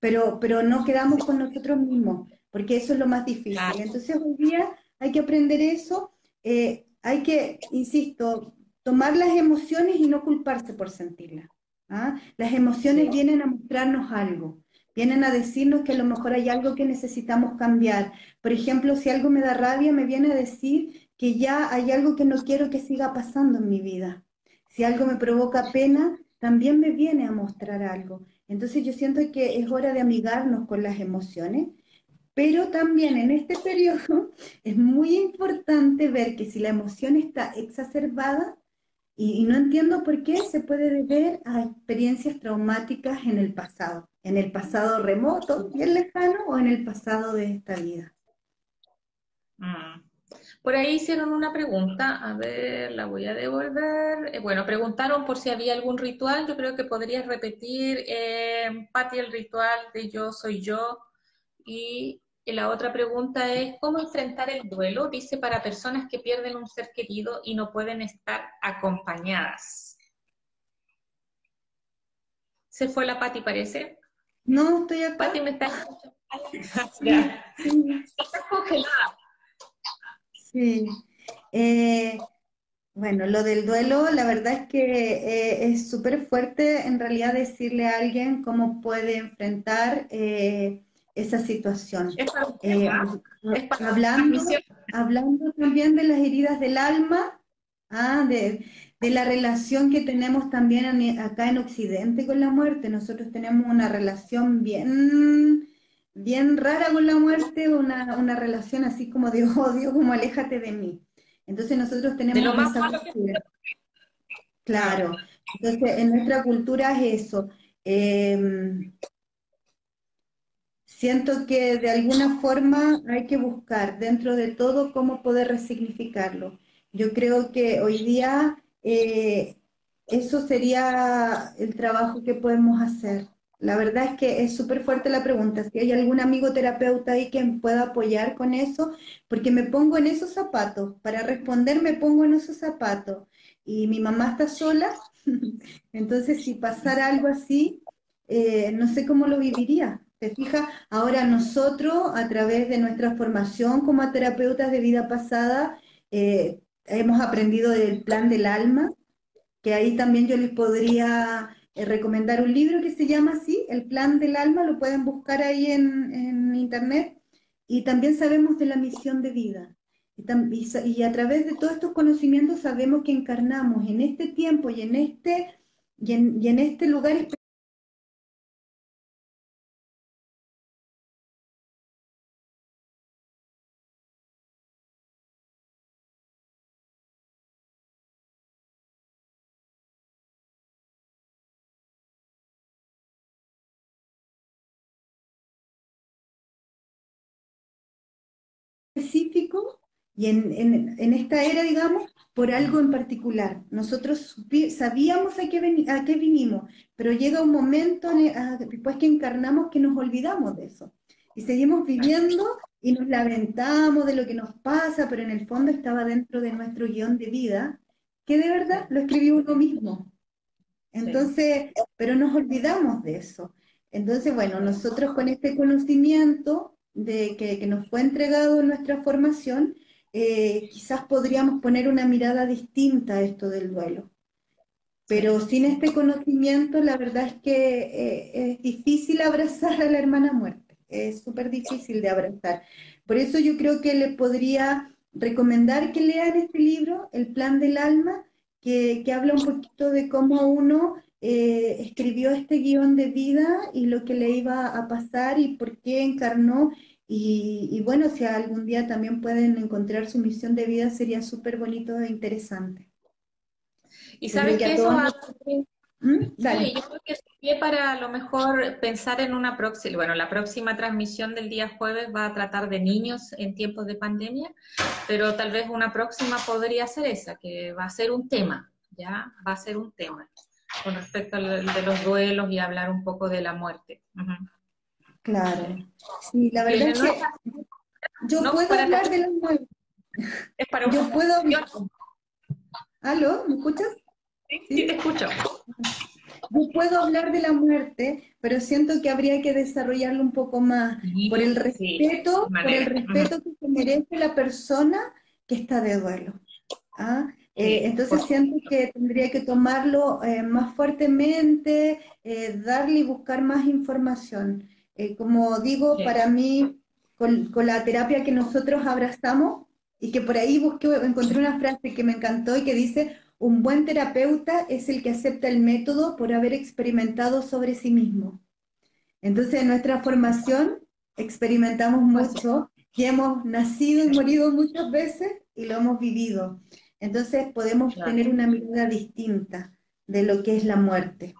pero, pero no quedamos con nosotros mismos, porque eso es lo más difícil. Entonces hoy día hay que aprender eso, eh, hay que, insisto, tomar las emociones y no culparse por sentirlas. ¿ah? Las emociones vienen a mostrarnos algo. Vienen a decirnos que a lo mejor hay algo que necesitamos cambiar. Por ejemplo, si algo me da rabia, me viene a decir que ya hay algo que no quiero que siga pasando en mi vida. Si algo me provoca pena, también me viene a mostrar algo. Entonces yo siento que es hora de amigarnos con las emociones, pero también en este *laughs* periodo es muy importante ver que si la emoción está exacerbada, y, no entiendo por qué se puede deber a experiencias traumáticas en el pasado, en el pasado remoto, bien lejano, o en el pasado de esta vida. Mm. Por ahí hicieron una pregunta, a ver, la voy a devolver. Eh, bueno, preguntaron por si había algún ritual, yo creo que podrías repetir, eh, el ritual de yo soy yo, y y la otra pregunta es, ¿cómo enfrentar el duelo? Dice, para personas que pierden un ser querido y no pueden estar acompañadas. ¿Se fue la Pati, parece? No, estoy acá. Pati, me está *laughs* Estás congelada. Sí. Eh, bueno, lo del duelo, la verdad es que eh, es súper fuerte en realidad decirle a alguien cómo puede enfrentar... Eh, esa situación. Eh, hablando, hablando también de las heridas del alma, ah, de, la relación que tenemos también acá en Occidente con la muerte. Nosotros tenemos una relación bien, bien rara con la muerte, una, una relación así como de *laughs* odio, como aléjate de mí. Entonces nosotros tenemos esa Claro. Entonces en nuestra cultura es eso. Eh, Siento que de alguna forma hay que buscar dentro de todo cómo poder resignificarlo. Yo creo que hoy día eh, eso sería el trabajo que podemos hacer. La verdad es que es súper fuerte la pregunta. Si hay algún amigo terapeuta ahí que pueda apoyar con eso, porque me pongo en esos zapatos. Para responder me pongo en esos zapatos. Y mi mamá está sola, *laughs* entonces si pasara algo así, eh, no sé cómo lo viviría. ¿Se fija? Ahora nosotros, a través de nuestra formación como terapeutas de vida pasada, eh, hemos aprendido del plan del alma, que ahí también yo les podría eh, recomendar un libro que se llama así, El plan del alma, lo pueden buscar ahí en, en internet. Y también sabemos de la misión de vida. Y, a través de todos estos conocimientos sabemos que encarnamos en este tiempo y en este, y en, y en este lugar específico y en, esta era, digamos, por algo en particular. Nosotros sabíamos a qué, a qué vinimos, pero llega un momento después que encarnamos que nos olvidamos de eso. Y seguimos viviendo y nos lamentamos de lo que nos pasa, pero en el fondo estaba dentro de nuestro guion de vida, que de verdad lo escribió uno mismo. Entonces, pero nos olvidamos de eso. Entonces, bueno, nosotros con este conocimiento de que, que nos fue entregado en nuestra formación, eh, quizás podríamos poner una mirada distinta a esto del duelo. Pero sin este conocimiento, la verdad es que eh, es difícil abrazar a la hermana muerte, es súper difícil de abrazar. Por eso yo creo que les podría recomendar que lean este libro, El Plan del Alma, que, habla un poquito de cómo uno eh, escribió este guion de vida y lo que le iba a pasar y por qué encarnó y, bueno, si algún día también pueden encontrar su misión de vida, sería súper bonito e interesante. Y sabes que, eso ¿Mm? Sí, yo creo que sería para a lo mejor pensar en una próxima, bueno, la próxima transmisión del día jueves va a tratar de niños en tiempos de pandemia, pero tal vez una próxima podría ser esa, que va a ser un tema, ¿ya? Va a ser un tema con respecto a de los duelos y hablar un poco de la muerte. Claro. Sí, la verdad es que yo puedo hablar de la muerte. Es para yo puedo hablar. ¿Aló? ¿Me escuchas? Sí, te escucho. Yo puedo hablar de la muerte, pero siento que habría que desarrollarlo un poco más por el respeto, por el respeto que se merece la persona que está de duelo. ¿ah? Eh, entonces siento que tendría que tomarlo eh, más fuertemente, eh, darle y buscar más información. Eh, como digo, para mí, con, la terapia que nosotros abrazamos, y que por ahí busqué, encontré una frase que me encantó y que dice, un buen terapeuta es el que acepta el método por haber experimentado sobre sí mismo. Entonces, en nuestra formación experimentamos mucho y hemos nacido y morido muchas veces y lo hemos vivido. Entonces, podemos tener una mirada distinta de lo que es la muerte.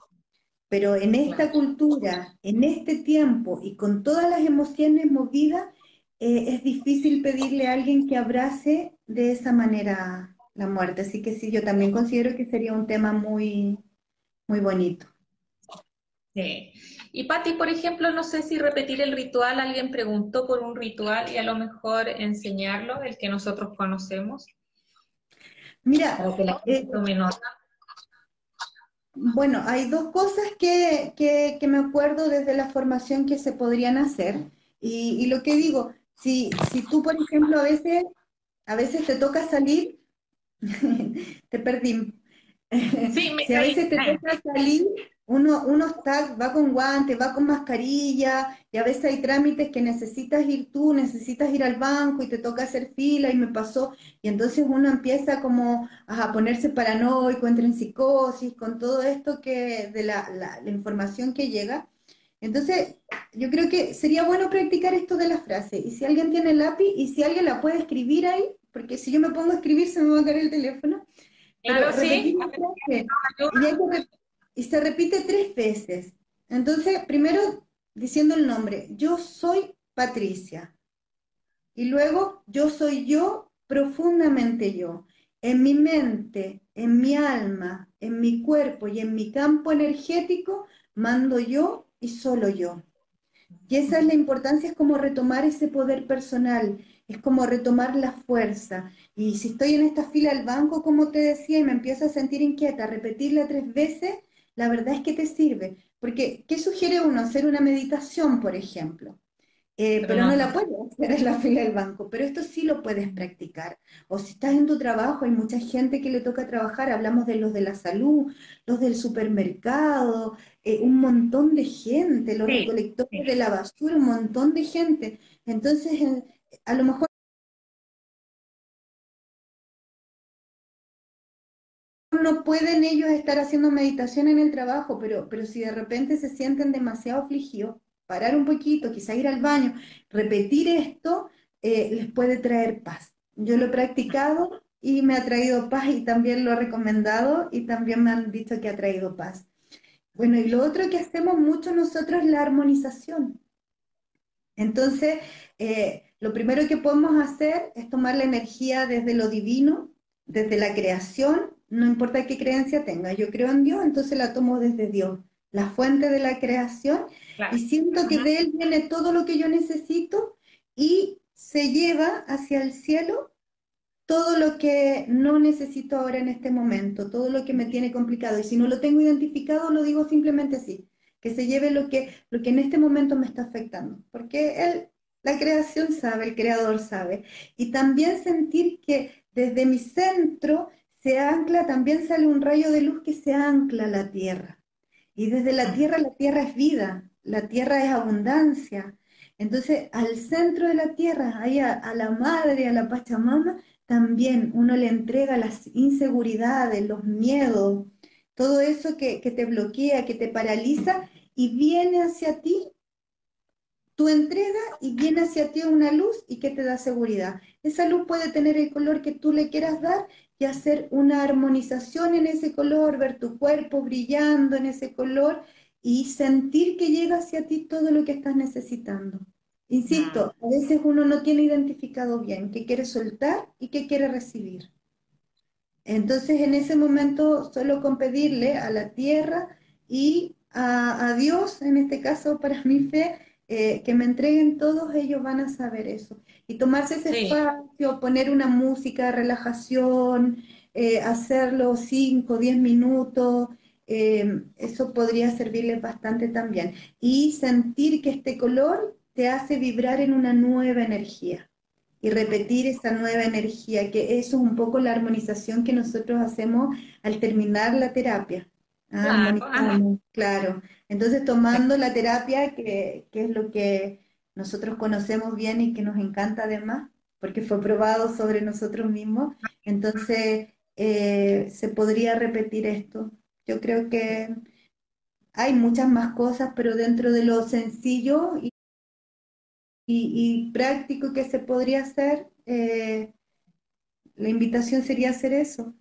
Pero en esta cultura, en este tiempo y con todas las emociones movidas, eh, es difícil pedirle a alguien que abrace de esa manera la muerte. Así que sí, yo también considero que sería un tema muy, muy bonito. Sí. Y Patti, por ejemplo, no sé si repetir el ritual, alguien preguntó por un ritual y a lo mejor enseñarlo, el que nosotros conocemos. Mira, para que la gente tome nota. Bueno, hay dos cosas que, me acuerdo desde la formación que se podrían hacer. Y, lo que digo, si, si tú, por ejemplo, a veces, a veces te toca salir, *laughs* te perdí. Sí, *laughs* si a veces te toca salir uno, uno está, va con guantes, va con mascarilla, y a veces hay trámites que necesitas ir tú, necesitas ir al banco y te toca hacer fila y me pasó, y entonces uno empieza como a ponerse paranoico, entra en psicosis, con todo esto que de la, la, información que llega. Entonces, yo creo que sería bueno practicar esto de la frase, y si alguien tiene lápiz, y si alguien la puede escribir ahí, porque si yo me pongo a escribir se me va a caer el teléfono. Claro, sí. Y se repite tres veces. Entonces, primero diciendo el nombre, yo soy Patricia. Y luego, yo soy yo, profundamente yo. En mi mente, en mi alma, en mi cuerpo y en mi campo energético, mando yo y solo yo. Y esa es la importancia, es como retomar ese poder personal, es como retomar la fuerza. Y si estoy en esta fila del banco, como te decía, y me empiezo a sentir inquieta, repetirla tres veces, la verdad es que te sirve. Porque, ¿qué sugiere uno? Hacer una meditación, por ejemplo. Eh, pero, no, la puedes hacer en la fila del banco, pero esto sí lo puedes practicar. O si estás en tu trabajo, hay mucha gente que le toca trabajar, hablamos de los de la salud, los del supermercado, eh, un montón de gente, los recolectores de la basura, un montón de gente. Entonces, a lo mejor no pueden ellos estar haciendo meditación en el trabajo, pero, pero si de repente se sienten demasiado afligidos, parar un poquito, quizá ir al baño, repetir esto, eh, les puede traer paz. Yo lo he practicado y me ha traído paz y también lo he recomendado y también me han dicho que ha traído paz. Bueno, y lo otro que hacemos mucho nosotros es la armonización. Entonces, eh, lo primero que podemos hacer es tomar la energía desde lo divino, desde la creación, no importa qué creencia tenga, yo creo en Dios, entonces la tomo desde Dios, la fuente de la creación, y siento que de Él viene todo lo que yo necesito y se lleva hacia el cielo todo lo que no necesito ahora en este momento, todo lo que me tiene complicado. Y si no lo tengo identificado, lo digo simplemente así, que se lleve lo que, lo que en este momento me está afectando. Porque él, la creación sabe, el creador sabe. Y también sentir que desde mi centro se ancla, también sale un rayo de luz que se ancla a la tierra. Y desde la tierra, la tierra es vida, la tierra es abundancia. Entonces, al centro de la tierra, ahí a, la madre, a la Pachamama, también uno le entrega las inseguridades, los miedos, todo eso que, que te bloquea, que te paraliza, y viene hacia ti tu entrega y viene hacia ti una luz y que te da seguridad. Esa luz puede tener el color que tú le quieras dar y hacer una armonización en ese color, ver tu cuerpo brillando en ese color y sentir que llega hacia ti todo lo que estás necesitando. Insisto, a veces uno no tiene identificado bien qué quiere soltar y qué quiere recibir. Entonces, en ese momento, solo con pedirle a la tierra y a, a Dios, en este caso para mi fe, eh, que me entreguen todos, ellos van a saber eso. Y tomarse ese espacio, poner una música de relajación, eh, hacerlo 5, 10 minutos, eh, eso podría servirles bastante también. Y sentir que este color te hace vibrar en una nueva energía y repetir esa nueva energía, que eso es un poco la armonización que nosotros hacemos al terminar la terapia. Ah, claro, Entonces, tomando la terapia, que, es lo que nosotros conocemos bien y que nos encanta además, porque fue probado sobre nosotros mismos, entonces eh, se podría repetir esto. Yo creo que hay muchas más cosas, pero dentro de lo sencillo y, y, práctico que se podría hacer, eh, la invitación sería hacer eso.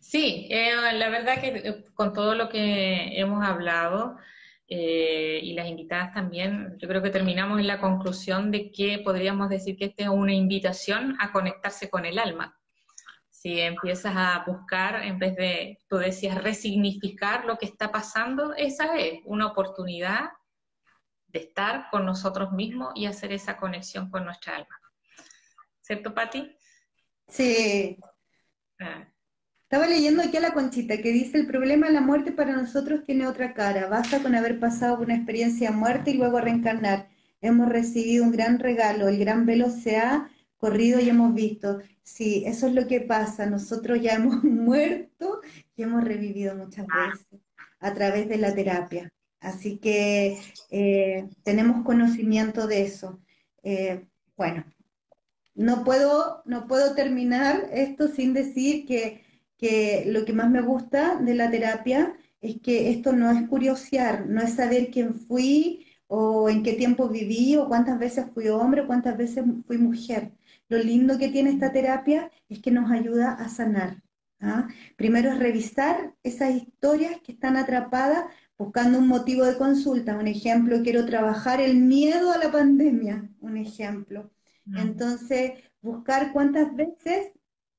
Sí, eh, la verdad que eh, con todo lo que hemos hablado eh, y las invitadas también, yo creo que terminamos en la conclusión de que podríamos decir que esta es una invitación a conectarse con el alma. Si empiezas a buscar, en vez de, tú decías, resignificar lo que está pasando, esa es una oportunidad de estar con nosotros mismos y hacer esa conexión con nuestra alma. ¿Cierto, Patti? Sí. Ah. Estaba leyendo aquí a la Conchita que dice, el problema de la muerte para nosotros tiene otra cara. Basta con haber pasado por una experiencia de muerte y luego reencarnar. Hemos recibido un gran regalo, el gran velo se ha corrido y hemos visto. Sí, eso es lo que pasa. Nosotros ya hemos *laughs* muerto y hemos revivido muchas veces a través de la terapia. Así que eh, tenemos conocimiento de eso. Eh, bueno, no puedo, no puedo terminar esto sin decir que que lo que más me gusta de la terapia es que esto no es curiosear, no es saber quién fui o en qué tiempo viví o cuántas veces fui hombre o cuántas veces fui mujer. Lo lindo que tiene esta terapia es que nos ayuda a sanar. ¿ah? Primero es revisar esas historias que están atrapadas buscando un motivo de consulta. Un ejemplo, quiero trabajar el miedo a la pandemia, un ejemplo. Mm. Entonces, buscar cuántas veces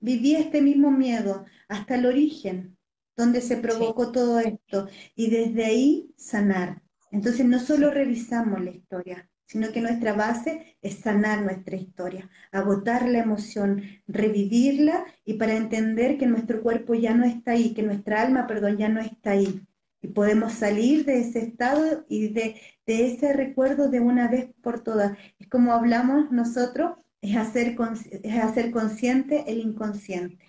viví este mismo miedo hasta el origen, donde se provocó todo esto, y desde ahí sanar. Entonces no solo revisamos la historia, sino que nuestra base es sanar nuestra historia, agotar la emoción, revivirla y para entender que nuestro cuerpo ya no está ahí, que nuestra alma, perdón, ya no está ahí. Y podemos salir de ese estado y de, de ese recuerdo de una vez por todas. Es como hablamos nosotros es hacer, es hacer consciente el inconsciente.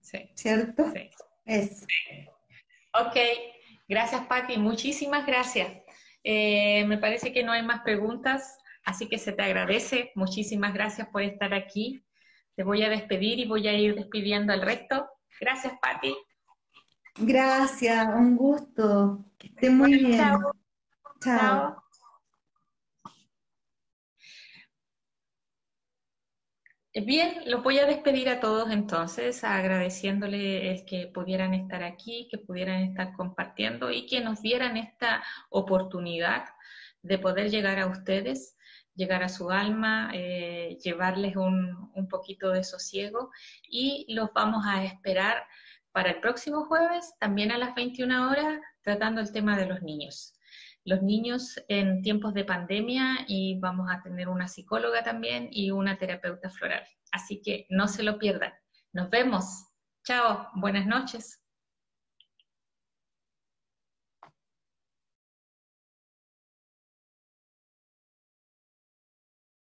Sí. ¿Cierto? Sí. Eso. Ok, gracias Patti, muchísimas gracias. Eh, me parece que no hay más preguntas, así que se te agradece. Muchísimas gracias por estar aquí. Te voy a despedir y voy a ir despidiendo al resto. Gracias, Patti. Gracias, un gusto. Que esté muy bien. Chao. Chao. Bien, los voy a despedir a todos entonces, agradeciéndoles que pudieran estar aquí, que pudieran estar compartiendo y que nos dieran esta oportunidad de poder llegar a ustedes, llegar a su alma, eh, llevarles un, un poquito de sosiego. Y los vamos a esperar para el próximo jueves, también a las 21 horas, tratando el tema de los niños los niños en tiempos de pandemia y vamos a tener una psicóloga también y una terapeuta floral. Así que no se lo pierdan. Nos vemos. Chao. Buenas noches.